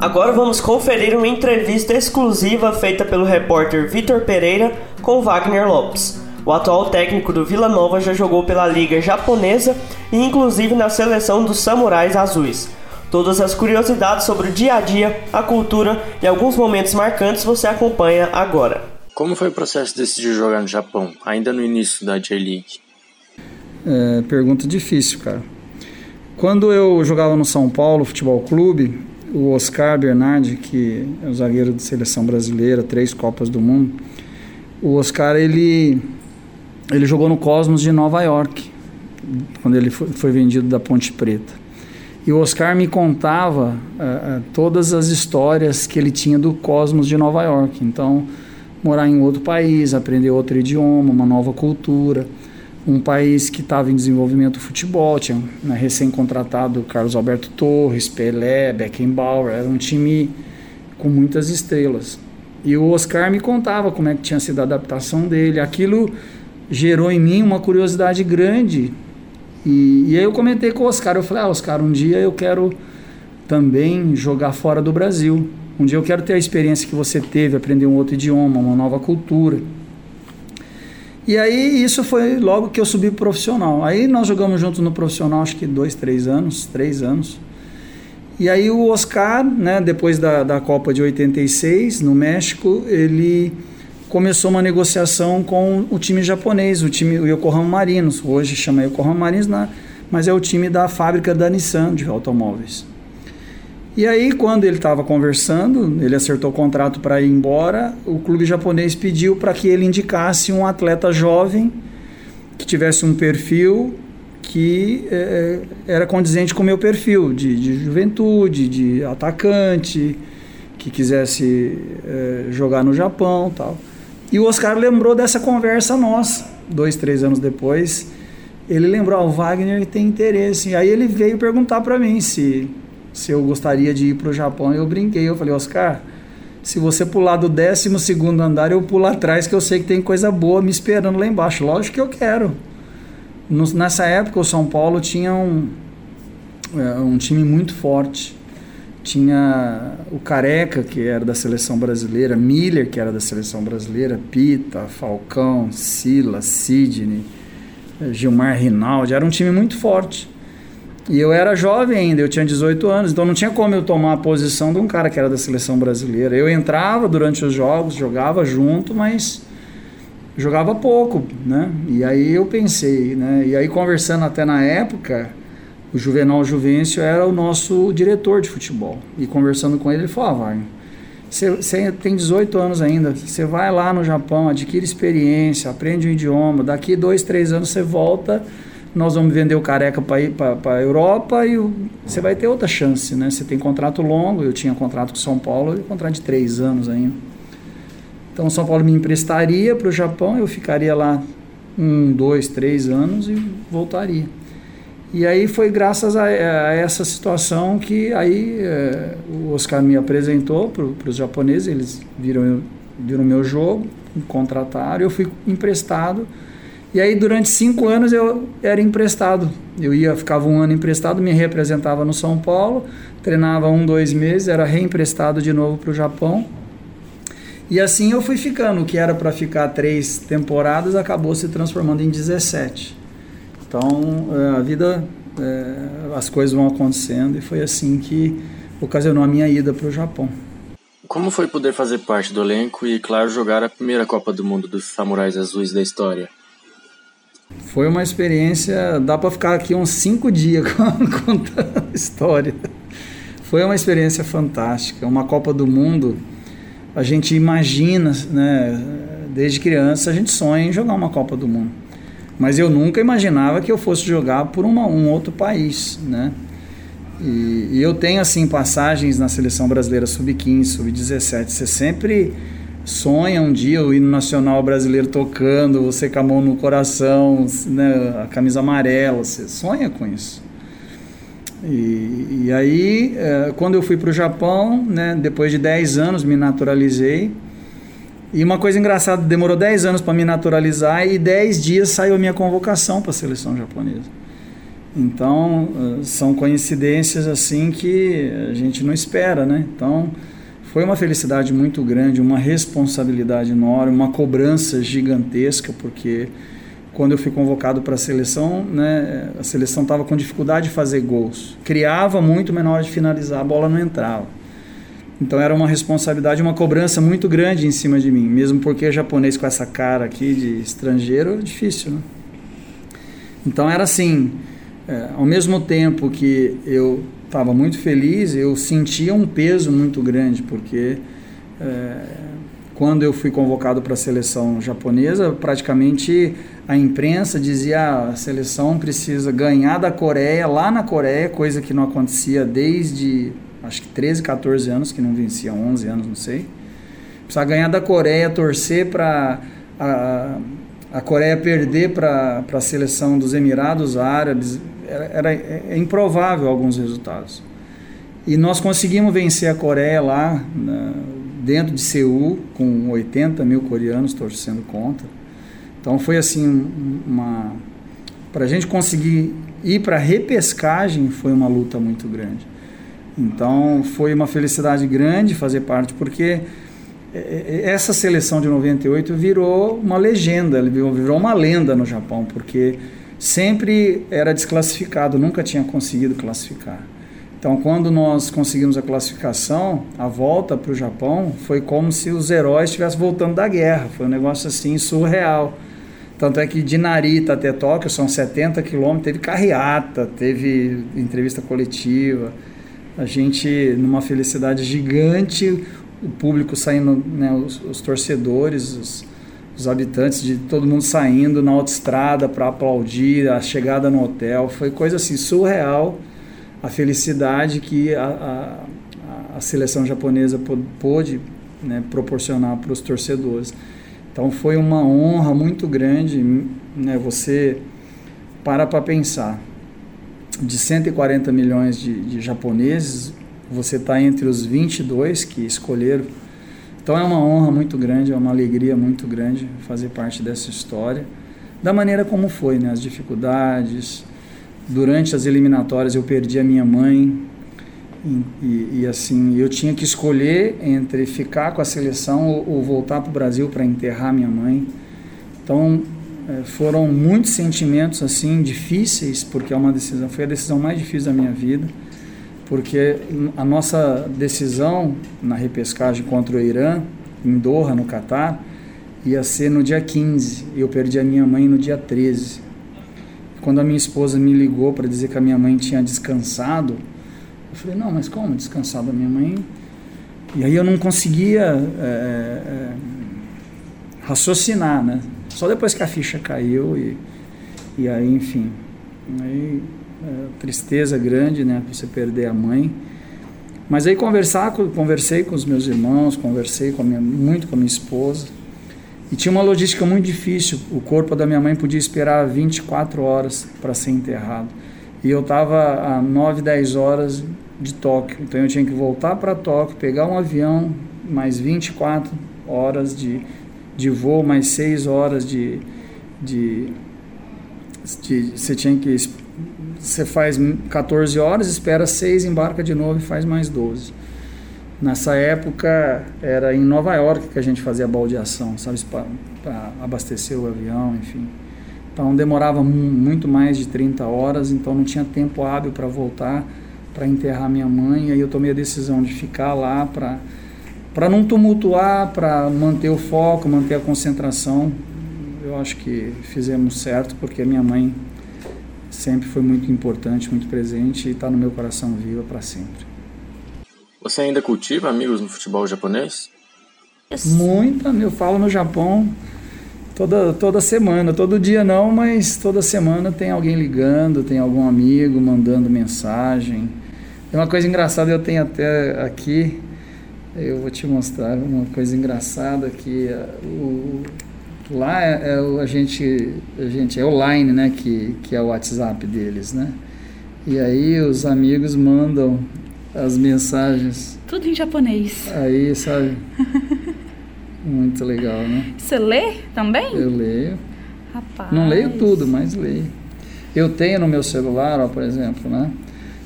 Agora vamos conferir uma entrevista exclusiva feita pelo repórter Vitor Pereira com Wagner Lopes. O atual técnico do Vila Nova já jogou pela Liga Japonesa e inclusive na seleção dos Samurais Azuis. Todas as curiosidades sobre o dia a dia, a cultura e alguns momentos marcantes você acompanha agora. Como foi o processo de decidir jogar no Japão, ainda no início da J-League? É, pergunta difícil, cara. Quando eu jogava no São Paulo Futebol Clube, o Oscar Bernardi, que é o zagueiro de seleção brasileira, três Copas do Mundo, o Oscar ele ele jogou no Cosmos de Nova York, quando ele foi, vendido da Ponte Preta. E o Oscar me contava uh, uh, todas as histórias que ele tinha do Cosmos de Nova York. Então, morar em outro país, aprender outro idioma, uma nova cultura, um país que estava em desenvolvimento do futebol, tinha né, recém-contratado Carlos Alberto Torres, Pelé, Beckenbauer, era um time com muitas estrelas. E o Oscar me contava como é que tinha sido a adaptação dele. Aquilo gerou em mim uma curiosidade grande. E, e aí eu comentei com o Oscar, eu falei, ah, Oscar, um dia eu quero também jogar fora do Brasil. Um dia eu quero ter a experiência que você teve, aprender um outro idioma, uma nova cultura. E aí isso foi logo que eu subi pro profissional. Aí nós jogamos juntos no profissional, acho que dois, três anos, três anos. E aí o Oscar, né, depois da, da Copa de 86, no México, ele começou uma negociação com o time japonês, o time o Yokohama Marinos. Hoje chama Yokohama Marinos, né, mas é o time da fábrica da Nissan de automóveis. E aí, quando ele estava conversando, ele acertou o contrato para ir embora, o clube japonês pediu para que ele indicasse um atleta jovem que tivesse um perfil que é, era condizente com o meu perfil de, de juventude, de atacante, que quisesse é, jogar no Japão tal. E o Oscar lembrou dessa conversa nossa, dois, três anos depois. Ele lembrou, ah, o Wagner tem interesse. Aí ele veio perguntar para mim se se eu gostaria de ir para o Japão. Eu brinquei, eu falei, Oscar, se você pular do 12 andar, eu pulo atrás, que eu sei que tem coisa boa me esperando lá embaixo. Lógico que eu quero. nessa época, o São Paulo tinha um, é, um time muito forte. Tinha o Careca, que era da seleção brasileira, Miller, que era da seleção brasileira, Pita, Falcão, Sila, Sidney, Gilmar Rinaldi. Era um time muito forte. E eu era jovem ainda, eu tinha 18 anos, então não tinha como eu tomar a posição de um cara que era da seleção brasileira. Eu entrava durante os jogos, jogava junto, mas jogava pouco, né? E aí eu pensei, né? E aí conversando até na época, o Juvenal Juvencio era o nosso diretor de futebol. E conversando com ele, ele falou: ah, Wagner, você tem 18 anos ainda, você vai lá no Japão, adquire experiência, aprende um idioma, daqui dois, três anos você volta nós vamos vender o careca para ir para a Europa e você vai ter outra chance, né? Você tem contrato longo, eu tinha contrato com São Paulo, e contrato de três anos ainda. Então São Paulo me emprestaria para o Japão, eu ficaria lá um, dois, três anos e voltaria. E aí foi graças a, a essa situação que aí é, o Oscar me apresentou para os japoneses, eles viram viram meu jogo, me contrataram, eu fui emprestado e aí, durante cinco anos, eu era emprestado. Eu ia, ficava um ano emprestado, me representava no São Paulo, treinava um, dois meses, era reemprestado de novo para o Japão. E assim eu fui ficando. O que era para ficar três temporadas acabou se transformando em 17. Então, é, a vida, é, as coisas vão acontecendo e foi assim que ocasionou a minha ida para o Japão. Como foi poder fazer parte do elenco e, claro, jogar a primeira Copa do Mundo dos Samurais Azuis da história? Foi uma experiência, dá para ficar aqui uns cinco dias contando a história. Foi uma experiência fantástica, uma Copa do Mundo. A gente imagina, né, desde criança a gente sonha em jogar uma Copa do Mundo. Mas eu nunca imaginava que eu fosse jogar por uma, um outro país, né? E, e eu tenho assim passagens na seleção brasileira sub-15, sub-17. Você sempre sonha um dia o hino nacional brasileiro tocando, você com a mão no coração, né, a camisa amarela, você sonha com isso. E, e aí, é, quando eu fui para o Japão, né, depois de 10 anos, me naturalizei. E uma coisa engraçada, demorou 10 anos para me naturalizar e 10 dias saiu a minha convocação para a seleção japonesa. Então, é, são coincidências assim que a gente não espera, né? Então, foi uma felicidade muito grande, uma responsabilidade enorme, uma cobrança gigantesca, porque quando eu fui convocado para a seleção, né, a seleção estava com dificuldade de fazer gols. Criava muito, mas na hora de finalizar a bola não entrava. Então era uma responsabilidade, uma cobrança muito grande em cima de mim, mesmo porque japonês com essa cara aqui de estrangeiro é difícil, né? Então era assim, é, ao mesmo tempo que eu estava muito feliz, eu sentia um peso muito grande, porque é, quando eu fui convocado para a seleção japonesa, praticamente a imprensa dizia ah, a seleção precisa ganhar da Coreia, lá na Coreia, coisa que não acontecia desde acho que 13, 14 anos, que não vencia, 11 anos, não sei. Precisa ganhar da Coreia, torcer para a, a Coreia perder para a seleção dos Emirados Árabes, era, era é improvável alguns resultados. E nós conseguimos vencer a Coreia lá, na, dentro de Seul, com 80 mil coreanos torcendo contra. Então foi assim, uma. Para a gente conseguir ir para repescagem foi uma luta muito grande. Então foi uma felicidade grande fazer parte, porque é, é, essa seleção de 98 virou uma legenda, virou uma lenda no Japão, porque sempre era desclassificado, nunca tinha conseguido classificar. Então, quando nós conseguimos a classificação, a volta para o Japão foi como se os heróis estivessem voltando da guerra. Foi um negócio assim surreal. Tanto é que de Narita até Tóquio são 70 quilômetros, teve carreata, teve entrevista coletiva. A gente, numa felicidade gigante, o público saindo, né, os, os torcedores, os, os habitantes, de todo mundo saindo na autoestrada para aplaudir a chegada no hotel. Foi coisa assim surreal a felicidade que a, a, a seleção japonesa pôde né, proporcionar para os torcedores. Então foi uma honra muito grande, né, você para para pensar, de 140 milhões de, de japoneses, você está entre os 22 que escolheram. Então é uma honra muito grande, é uma alegria muito grande fazer parte dessa história, da maneira como foi, né, as dificuldades, durante as eliminatórias eu perdi a minha mãe e, e, e assim eu tinha que escolher entre ficar com a seleção ou, ou voltar para o Brasil para enterrar minha mãe. Então é, foram muitos sentimentos assim difíceis porque é uma decisão foi a decisão mais difícil da minha vida porque a nossa decisão na repescagem contra o Irã em Doha no Catar ia ser no dia 15 e eu perdi a minha mãe no dia 13 quando a minha esposa me ligou para dizer que a minha mãe tinha descansado, eu falei, não, mas como descansado a minha mãe? E aí eu não conseguia é, é, raciocinar, né? Só depois que a ficha caiu e, e aí, enfim, aí tristeza grande, né? Você perder a mãe. Mas aí conversar, conversei com os meus irmãos, conversei com minha, muito com a minha esposa. E tinha uma logística muito difícil. O corpo da minha mãe podia esperar 24 horas para ser enterrado. E eu estava a 9, 10 horas de Tóquio. Então eu tinha que voltar para Tóquio, pegar um avião, mais 24 horas de, de voo, mais 6 horas de, de, de. Você tinha que. Você faz 14 horas, espera 6, embarca de novo e faz mais 12. Nessa época era em Nova York que a gente fazia baldeação, sabe, para abastecer o avião, enfim. Então demorava muito mais de 30 horas, então não tinha tempo hábil para voltar para enterrar minha mãe. Aí eu tomei a decisão de ficar lá para para não tumultuar, para manter o foco, manter a concentração. Eu acho que fizemos certo, porque minha mãe sempre foi muito importante, muito presente e está no meu coração viva para sempre. Você ainda cultiva amigos no futebol japonês? Muita, eu falo no Japão toda, toda semana, todo dia não, mas toda semana tem alguém ligando, tem algum amigo mandando mensagem. É uma coisa engraçada, eu tenho até aqui, eu vou te mostrar uma coisa engraçada que eh, o, lá é, é, a gente a gente é online, né, que que é o WhatsApp deles, né? E aí os amigos mandam as mensagens. Tudo em japonês. Aí, sabe? Muito legal, né? Você lê também? Eu leio. Rapaz. Não leio tudo, mas leio. Eu tenho no meu celular, ó, por exemplo, né?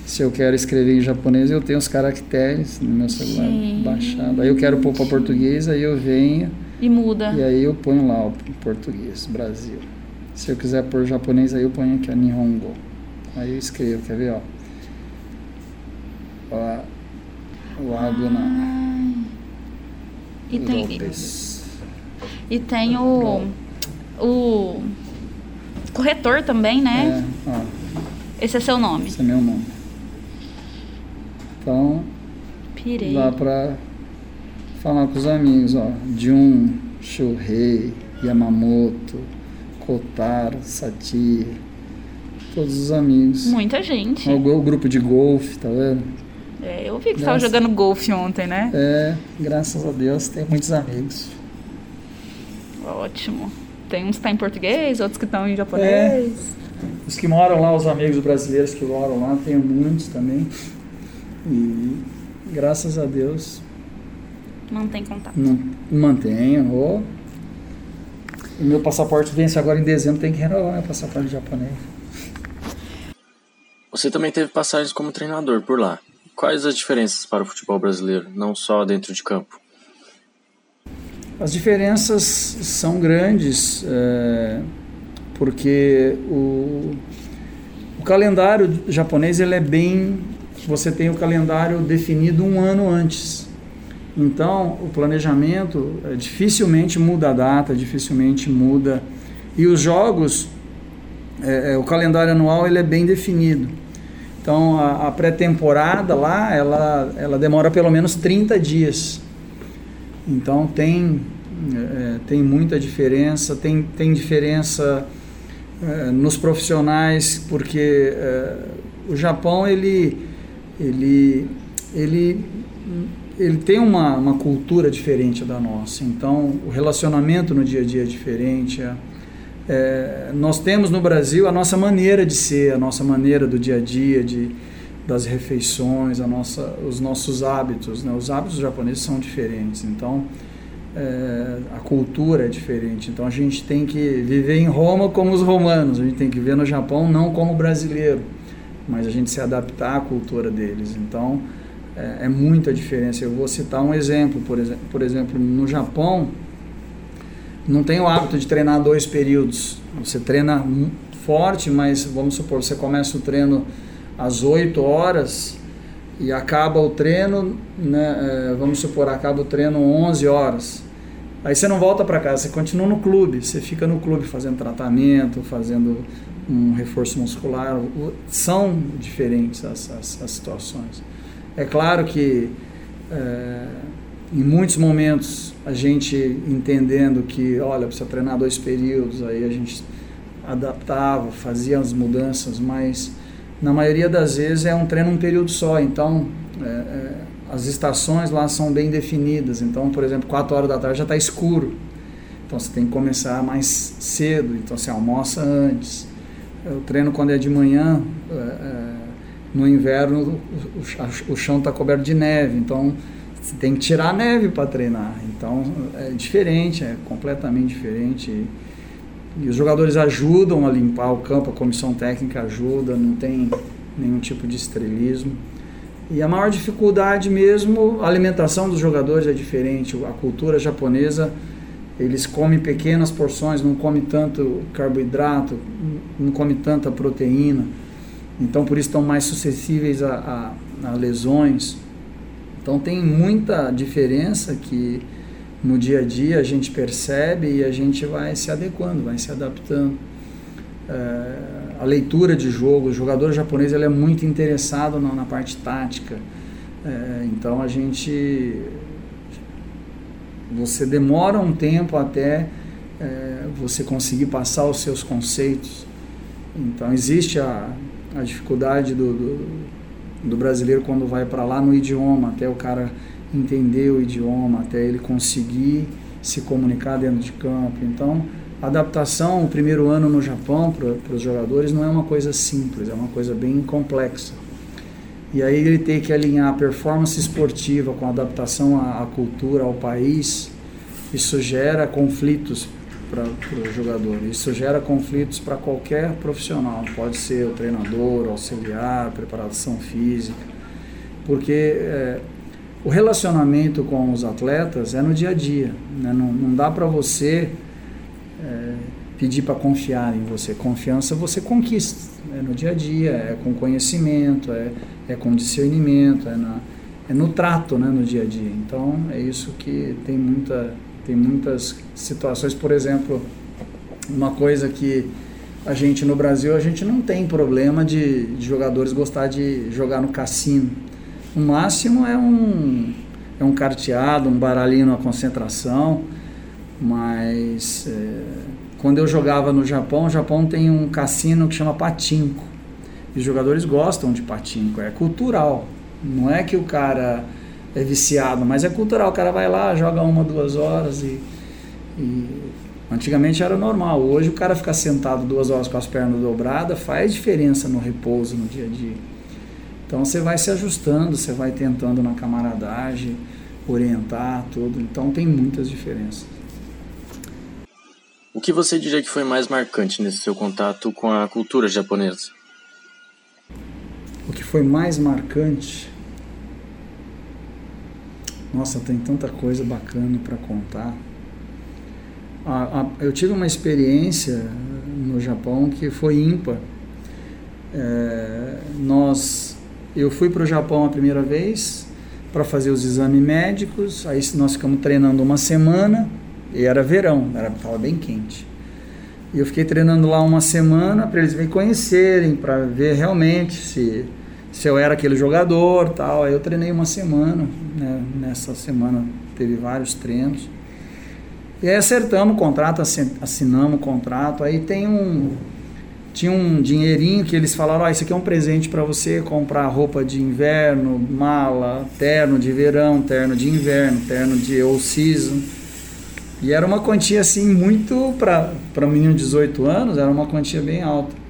Se eu quero escrever em japonês, eu tenho os caracteres no meu celular Gente. baixado. Aí eu quero pôr para português, aí eu venho. E muda. E aí eu ponho lá o português, Brasil. Se eu quiser pôr japonês, aí eu ponho aqui a Nihongo. Aí eu escrevo, quer ver, ó? lá, lado na e tem e tem o o corretor também, né? É, ó, Esse é seu nome. Esse é meu nome. Então, Pirei. dá pra falar com os amigos, ó. Jun, Shuhei, Yamamoto, Kotaro, Satir, todos os amigos. Muita gente. O, o grupo de golfe, tá vendo? É, eu vi que você estava jogando golfe ontem, né? É, graças a Deus, tenho muitos amigos. Ótimo. Tem uns que estão tá em português, outros que estão em japonês. É, os que moram lá, os amigos brasileiros que moram lá, tenho muitos também. E graças a Deus. Mantém contato. Mantenho. Oh. O meu passaporte vence agora em dezembro, tem que renovar meu passaporte japonês. Você também teve passagens como treinador por lá. quais as diferenças para o futebol brasileiro, não só dentro de campo? As diferenças são grandes, é, porque o, o calendário japonês ele é bem. Você tem o calendário definido um ano antes. Então, o planejamento é, dificilmente muda a data, dificilmente muda. E os jogos, é, o calendário anual ele é bem definido. Então, a, a pré-temporada lá, ela, ela demora pelo menos 30 dias. Então, tem, é, tem muita diferença. Tem, tem diferença é, nos profissionais, porque o Japão, ele, ele, ele ele tem uma, uma cultura diferente da nossa, então o relacionamento no dia a dia é diferente. É, é, nós temos no Brasil a nossa maneira de ser, a nossa maneira do dia a dia, de, das refeições, a nossa, os nossos hábitos. Né? Os hábitos japoneses são diferentes, então é, a cultura é diferente. Então a gente tem que viver em Roma como os romanos, a gente tem que viver no Japão não como brasileiro, mas a gente se adaptar à cultura deles. Então é, é muita diferença. Eu vou citar um exemplo, por, exe por exemplo, no Japão, não tem o hábito de treinar dois períodos. Você treina forte, mas vamos supor, você começa o treino às 8 horas e acaba o treino, né, é, vamos supor, acaba o treino 11 horas. Aí você não volta para casa, você continua no clube, você fica no clube fazendo tratamento, fazendo um reforço muscular. São diferentes as, as, as situações. É claro que é, em muitos momentos a gente entendendo que, olha, precisa treinar dois períodos, aí a gente adaptava, fazia as mudanças, mas na maioria das vezes é um treino um período só, então é, é, as estações lá são bem definidas, então, por exemplo, 4 horas da tarde já está escuro, então você tem que começar mais cedo, então você almoça antes. O treino quando é de manhã, é, é no inverno o, chão está coberto de neve, então você tem que tirar a neve para treinar. Então é diferente, é completamente diferente. E os jogadores ajudam a limpar o campo, a comissão técnica ajuda, não tem nenhum tipo de estrelismo. E a maior dificuldade mesmo, a alimentação dos jogadores é diferente. A cultura japonesa, eles comem pequenas porções, não comem tanto carboidrato, não comem tanta proteína. Então, por isso estão mais suscetíveis a, a, a lesões. Então, tem muita diferença que no dia a dia a gente percebe e a gente vai se adequando, vai se adaptando. É, a leitura de jogo, o jogador japonês ele é muito interessado na, na parte tática. É, então a gente. Você demora um tempo até é, você conseguir passar os seus conceitos. Então existe a, a dificuldade do, do, do brasileiro quando vai para lá no idioma, até o cara entender o idioma, até ele conseguir se comunicar dentro de campo. Então, adaptação, o primeiro ano no Japão para os jogadores não é uma coisa simples, é uma coisa bem complexa. E aí ele tem que alinhar a performance esportiva com a adaptação à, à cultura, ao país. Isso gera conflitos para o jogador. Isso gera conflitos para qualquer profissional, pode ser o treinador, o auxiliar, preparação física, porque é, o relacionamento com os atletas é no dia a dia, né? não, não dá para você é, pedir para confiar em você. Confiança você conquista, é no dia a dia, é com conhecimento, é, é com discernimento, é, na, é no trato né, no dia a dia. Então é isso que tem muita tem muitas situações, por exemplo, uma coisa que a gente no Brasil a gente não tem problema de, de jogadores gostar de jogar no cassino. O máximo é um é um carteado, um baralhinho na concentração, mas é, quando eu jogava no Japão, o Japão tem um cassino que chama patinco. E os jogadores gostam de patinco, é cultural. Não é que o cara é viciado, mas é cultural. O cara vai lá, joga uma, duas horas e, e antigamente era normal. Hoje o cara ficar sentado duas horas com as pernas dobradas faz diferença no repouso, no dia a dia. Então você vai se ajustando, você vai tentando na camaradagem orientar tudo. Então tem muitas diferenças. O que você diria que foi mais marcante nesse seu contato com a cultura japonesa? O que foi mais marcante Nossa, tem tanta coisa bacana para contar. A, a, eu tive uma experiência no Japão que foi ímpar. É, nós, eu fui para o Japão a primeira vez para fazer os exames médicos. Aí nós ficamos treinando uma semana e era verão, era estava bem quente. E eu fiquei treinando lá uma semana para eles me conhecerem, para ver realmente se se eu era aquele jogador, tal. Aí eu treinei uma semana, né? nessa semana teve vários treinos. E aí acertamos o contrato, assinamos o contrato. Aí tem um. Tinha um dinheirinho que eles falaram: isso aqui é um presente para você comprar roupa de inverno, mala, terno de verão, terno de inverno, terno de all season. E era uma quantia assim, muito para um menino de 18 anos, era uma quantia bem alta.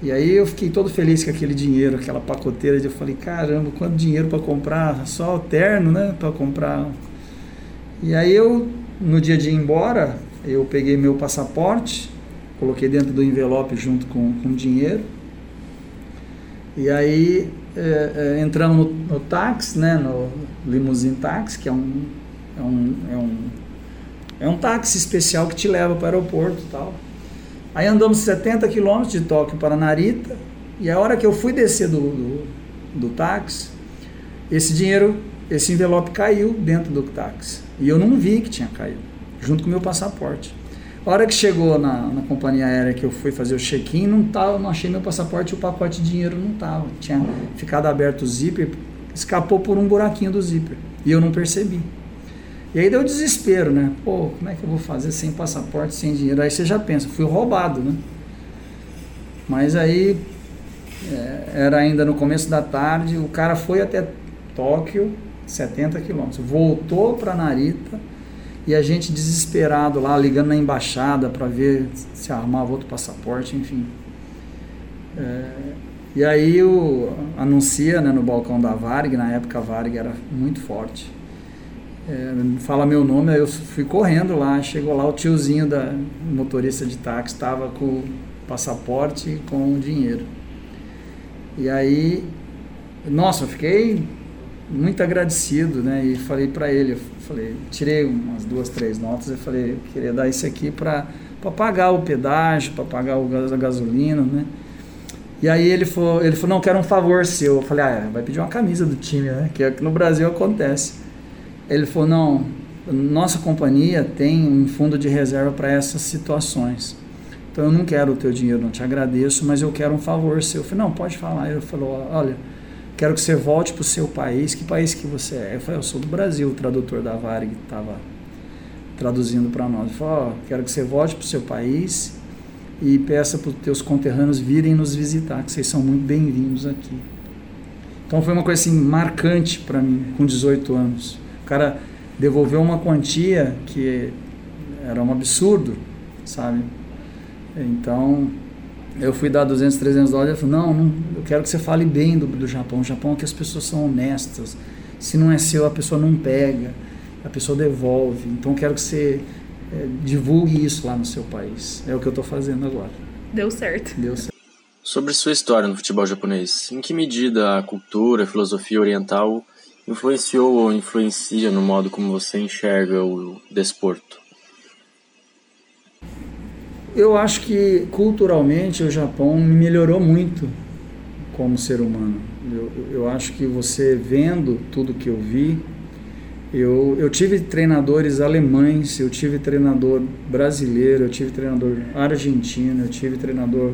E aí eu fiquei todo feliz com aquele dinheiro, aquela pacoteira. Eu falei: caramba, quanto dinheiro para comprar só o terno, né? Para comprar. E aí eu no dia de ir embora, eu peguei meu passaporte, coloquei dentro do envelope junto com, com dinheiro. E aí é, é, entramos no, no, táxi, né, no limousine táxi, que é um, é um, é um, é um táxi especial que te leva para o aeroporto e tal. Aí andamos 70 quilômetros de Tóquio para Narita, e a hora que eu fui descer do, do, do táxi, esse dinheiro, esse envelope caiu dentro do táxi. E eu não vi que tinha caído, junto com o meu passaporte. A hora que chegou na, na companhia aérea que eu fui fazer o check-in, não, tava, não achei meu passaporte e o pacote de dinheiro não estava. Tinha ficado aberto o zíper, escapou por um buraquinho do zíper. E eu não percebi. E aí deu desespero, né? Pô, como é que eu vou fazer sem passaporte, sem dinheiro? Aí você já pensa, fui roubado, né? Mas aí, é, era ainda no começo da tarde, o cara foi até Tóquio, 70 quilômetros. Voltou para Narita e a gente desesperado lá, ligando na embaixada para ver se arrumava outro passaporte, enfim. É, e aí o, anuncia né, no balcão da Varg, na época a Varg era muito forte. É, fala meu nome, aí eu fui correndo lá, chegou lá o tiozinho da motorista de táxi, estava com o passaporte e com o dinheiro. E aí, nossa, eu fiquei muito agradecido, né? E falei para ele, eu falei, tirei umas duas, três notas, eu falei, eu queria dar isso aqui para pagar o pedágio, para pagar o, a gasolina, né? E aí ele falou, ele falou, não, quero um favor seu. Eu falei, ah, vai pedir uma camisa do time, né? Que aqui no Brasil acontece. Ele falou, não, nossa companhia tem um fundo de reserva para essas situações. Então eu não quero o teu dinheiro, não te agradeço, mas eu quero um favor seu. Eu falei, não, pode falar. Ele falou, olha, quero que você volte para o seu país. Que país que você é? Eu falei, eu sou do Brasil, o tradutor da Varig estava traduzindo para nós. Ele falou, oh, quero que você volte para o seu país e peça para os teus conterrâneos virem nos visitar, que vocês são muito bem-vindos aqui. Então foi uma coisa assim marcante para mim, com 18 anos. O cara devolveu uma quantia que era um absurdo, sabe? Então, eu fui dar 200, 300 dólares, ele falou, não, não, eu quero que você fale bem do, do Japão. O Japão é que as pessoas são honestas. Se não é seu, a pessoa não pega, a pessoa devolve. Então, eu quero que você é, divulgue isso lá no seu país. É o que eu estou fazendo agora. Deu certo. Deu certo. Sobre sua história no futebol japonês, em que medida a cultura, a filosofia oriental influenciou ou influencia no modo como você enxerga o desporto? Eu acho que culturalmente o Japão me melhorou muito como ser humano. Eu, eu acho que você vendo tudo que eu vi, eu, eu tive treinadores alemães, eu tive treinador brasileiro, eu tive treinador argentino, eu tive treinador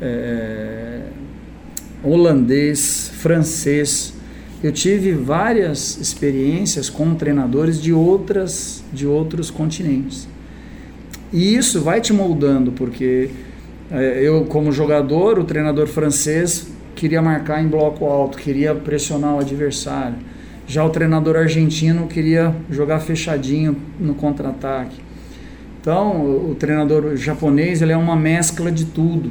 é, holandês, francês. Eu tive várias experiências com treinadores de outras de outros continentes. E isso vai te moldando, porque é, eu, como jogador, o treinador francês queria marcar em bloco alto, queria pressionar o adversário. Já o treinador argentino queria jogar fechadinho no contra-ataque. Então, o, treinador japonês ele é uma mescla de tudo,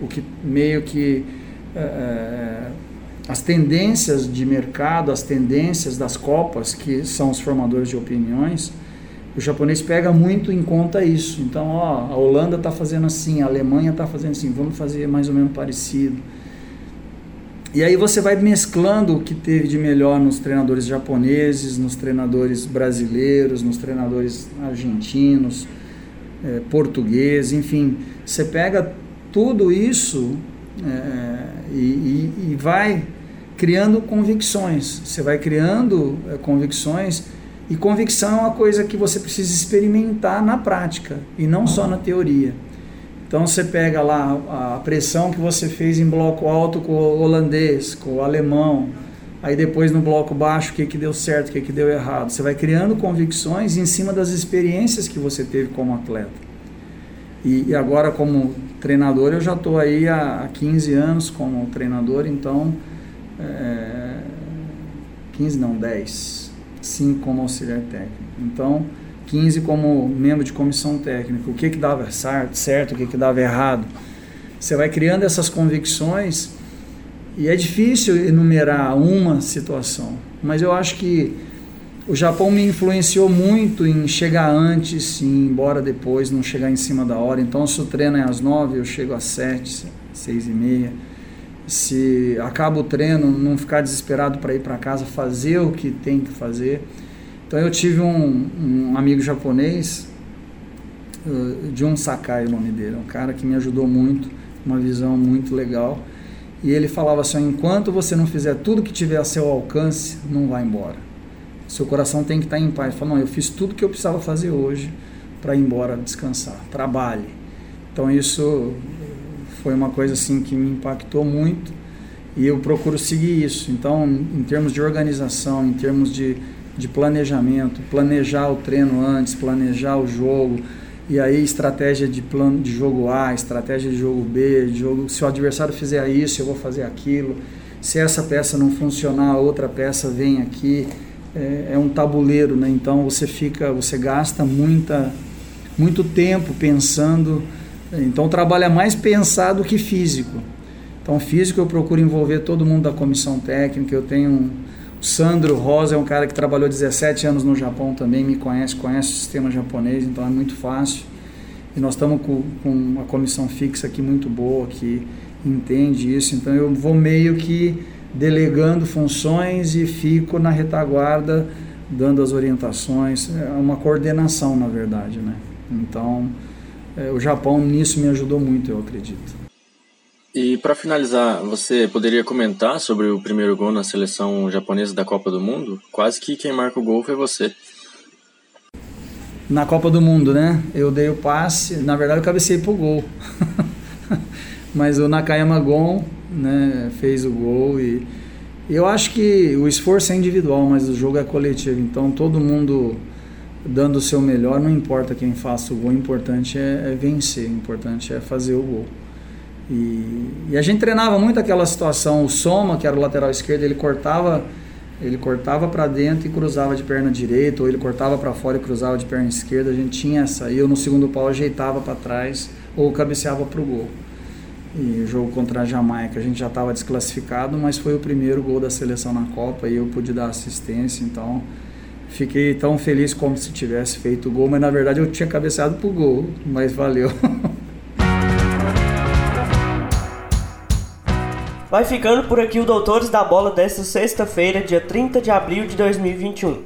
o que meio que é, é, as tendências de mercado, as tendências das copas, que são os formadores de opiniões, o japonês pega muito em conta isso. Então, ó, a Holanda está fazendo assim, a Alemanha está fazendo assim, vamos fazer mais ou menos parecido. E aí você vai mesclando o que teve de melhor nos treinadores japoneses, nos treinadores brasileiros, nos treinadores argentinos, é, portugueses, enfim. Você pega tudo isso é, e, e, e, vai criando convicções. Você vai criando é, convicções e convicção é uma coisa que você precisa experimentar na prática e não só na teoria. Então você pega lá a pressão que você fez em bloco alto com o holandês, com o alemão, aí depois no bloco baixo o que, que deu certo, o que, que deu errado. Você vai criando convicções em cima das experiências que você teve como atleta. E, e agora como treinador eu já estou aí há, 15 anos como treinador, então é, 15 não, 10, 5 como auxiliar técnico. Então 15 como membro de comissão técnica, o que que dava certo, o que que dava errado. Você vai criando essas convicções e é difícil enumerar uma situação, mas eu acho que o Japão me influenciou muito em chegar antes e ir embora depois, não chegar em cima da hora. Então, se o treino é às nove, eu chego às sete, seis e meia. Se acaba o treino, não ficar desesperado para ir para casa, fazer o que tem que fazer. Então eu tive um, um amigo japonês, uh, Jun Sakai, o nome dele, um cara que me ajudou muito, uma visão muito legal. E ele falava assim: enquanto você não fizer tudo que tiver a seu alcance, não vá embora. Seu coração tem que estar em paz. Falou: não, eu fiz tudo que eu precisava fazer hoje para ir embora descansar. Trabalhe. Então isso foi uma coisa assim que me impactou muito e eu procuro seguir isso. Então, em termos de organização, em termos de de planejamento, planejar o treino antes, planejar o jogo, e aí estratégia de plano de jogo A, estratégia de jogo B, de jogo, se o adversário fizer isso, eu vou fazer aquilo. Se essa peça não funcionar, outra peça vem aqui. É, é um tabuleiro, né? Então você fica, você gasta muita, muito tempo pensando. Então trabalha mais pensado que físico. Então físico eu procuro envolver todo mundo da comissão técnica. Eu tenho Sandro Rosa é um cara que trabalhou 17 anos no Japão também, me conhece, conhece o sistema japonês, então é muito fácil. E nós estamos com, com uma comissão fixa aqui muito boa, que entende isso, então eu vou meio que delegando funções e fico na retaguarda dando as orientações, é uma coordenação na verdade, né? Então, é, o Japão nisso me ajudou muito, eu acredito. E para finalizar, você poderia comentar sobre o primeiro gol na seleção japonesa da Copa do Mundo? Quase que quem marca o gol foi você. Na Copa do Mundo, né? Eu dei o passe, na verdade eu cabecei pro gol. Mas o Nakayama Gon, né, fez o gol e eu acho que o esforço é individual, mas o jogo é coletivo. Então todo mundo dando o seu melhor, não importa quem faça o gol, o importante é, é vencer, o importante é fazer o gol. E, e, a gente treinava muito aquela situação, o Soma, que era o lateral esquerdo, ele cortava ele cortava para dentro e cruzava de perna direita, ou ele cortava para fora e cruzava de perna esquerda. A gente tinha essa. E eu no segundo pau ajeitava para trás ou cabeceava para o gol. E o jogo contra a Jamaica a gente já estava desclassificado, mas foi o primeiro gol da seleção na Copa e eu pude dar assistência, então fiquei tão feliz como se tivesse feito o gol, mas na verdade eu tinha cabeceado para o gol, mas valeu. Vai ficando por aqui o Doutores da Bola desta sexta-feira, dia 30 de abril de 2021,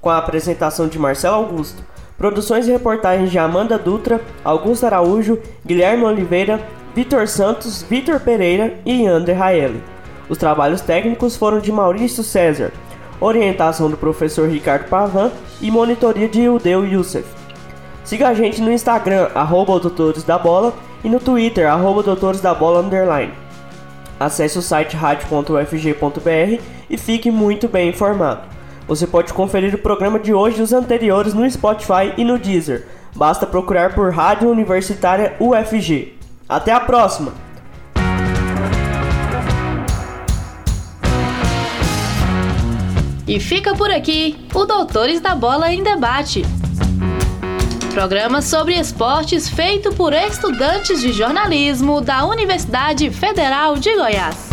com a apresentação de Marcelo Augusto, produções e reportagens de Amanda Dutra, Augusto Araújo, Guilherme Oliveira, Vitor Santos, Vitor Pereira e André Raeli. Os trabalhos técnicos foram de Maurício César, orientação do professor Ricardo Pavan e monitoria de Ildeu Youssef. Siga a gente no Instagram, arroba Doutores da Bola, e no Twitter, arroba Doutores da Bola Underline. Acesse o site radio.ufg.br e fique muito bem informado. Você pode conferir o programa de hoje e os anteriores no Spotify e no Deezer. Basta procurar por Rádio Universitária UFG. Até a próxima! E fica por aqui o Doutores da Bola em Debate. Programa sobre esportes feito por estudantes de jornalismo da Universidade Federal de Goiás.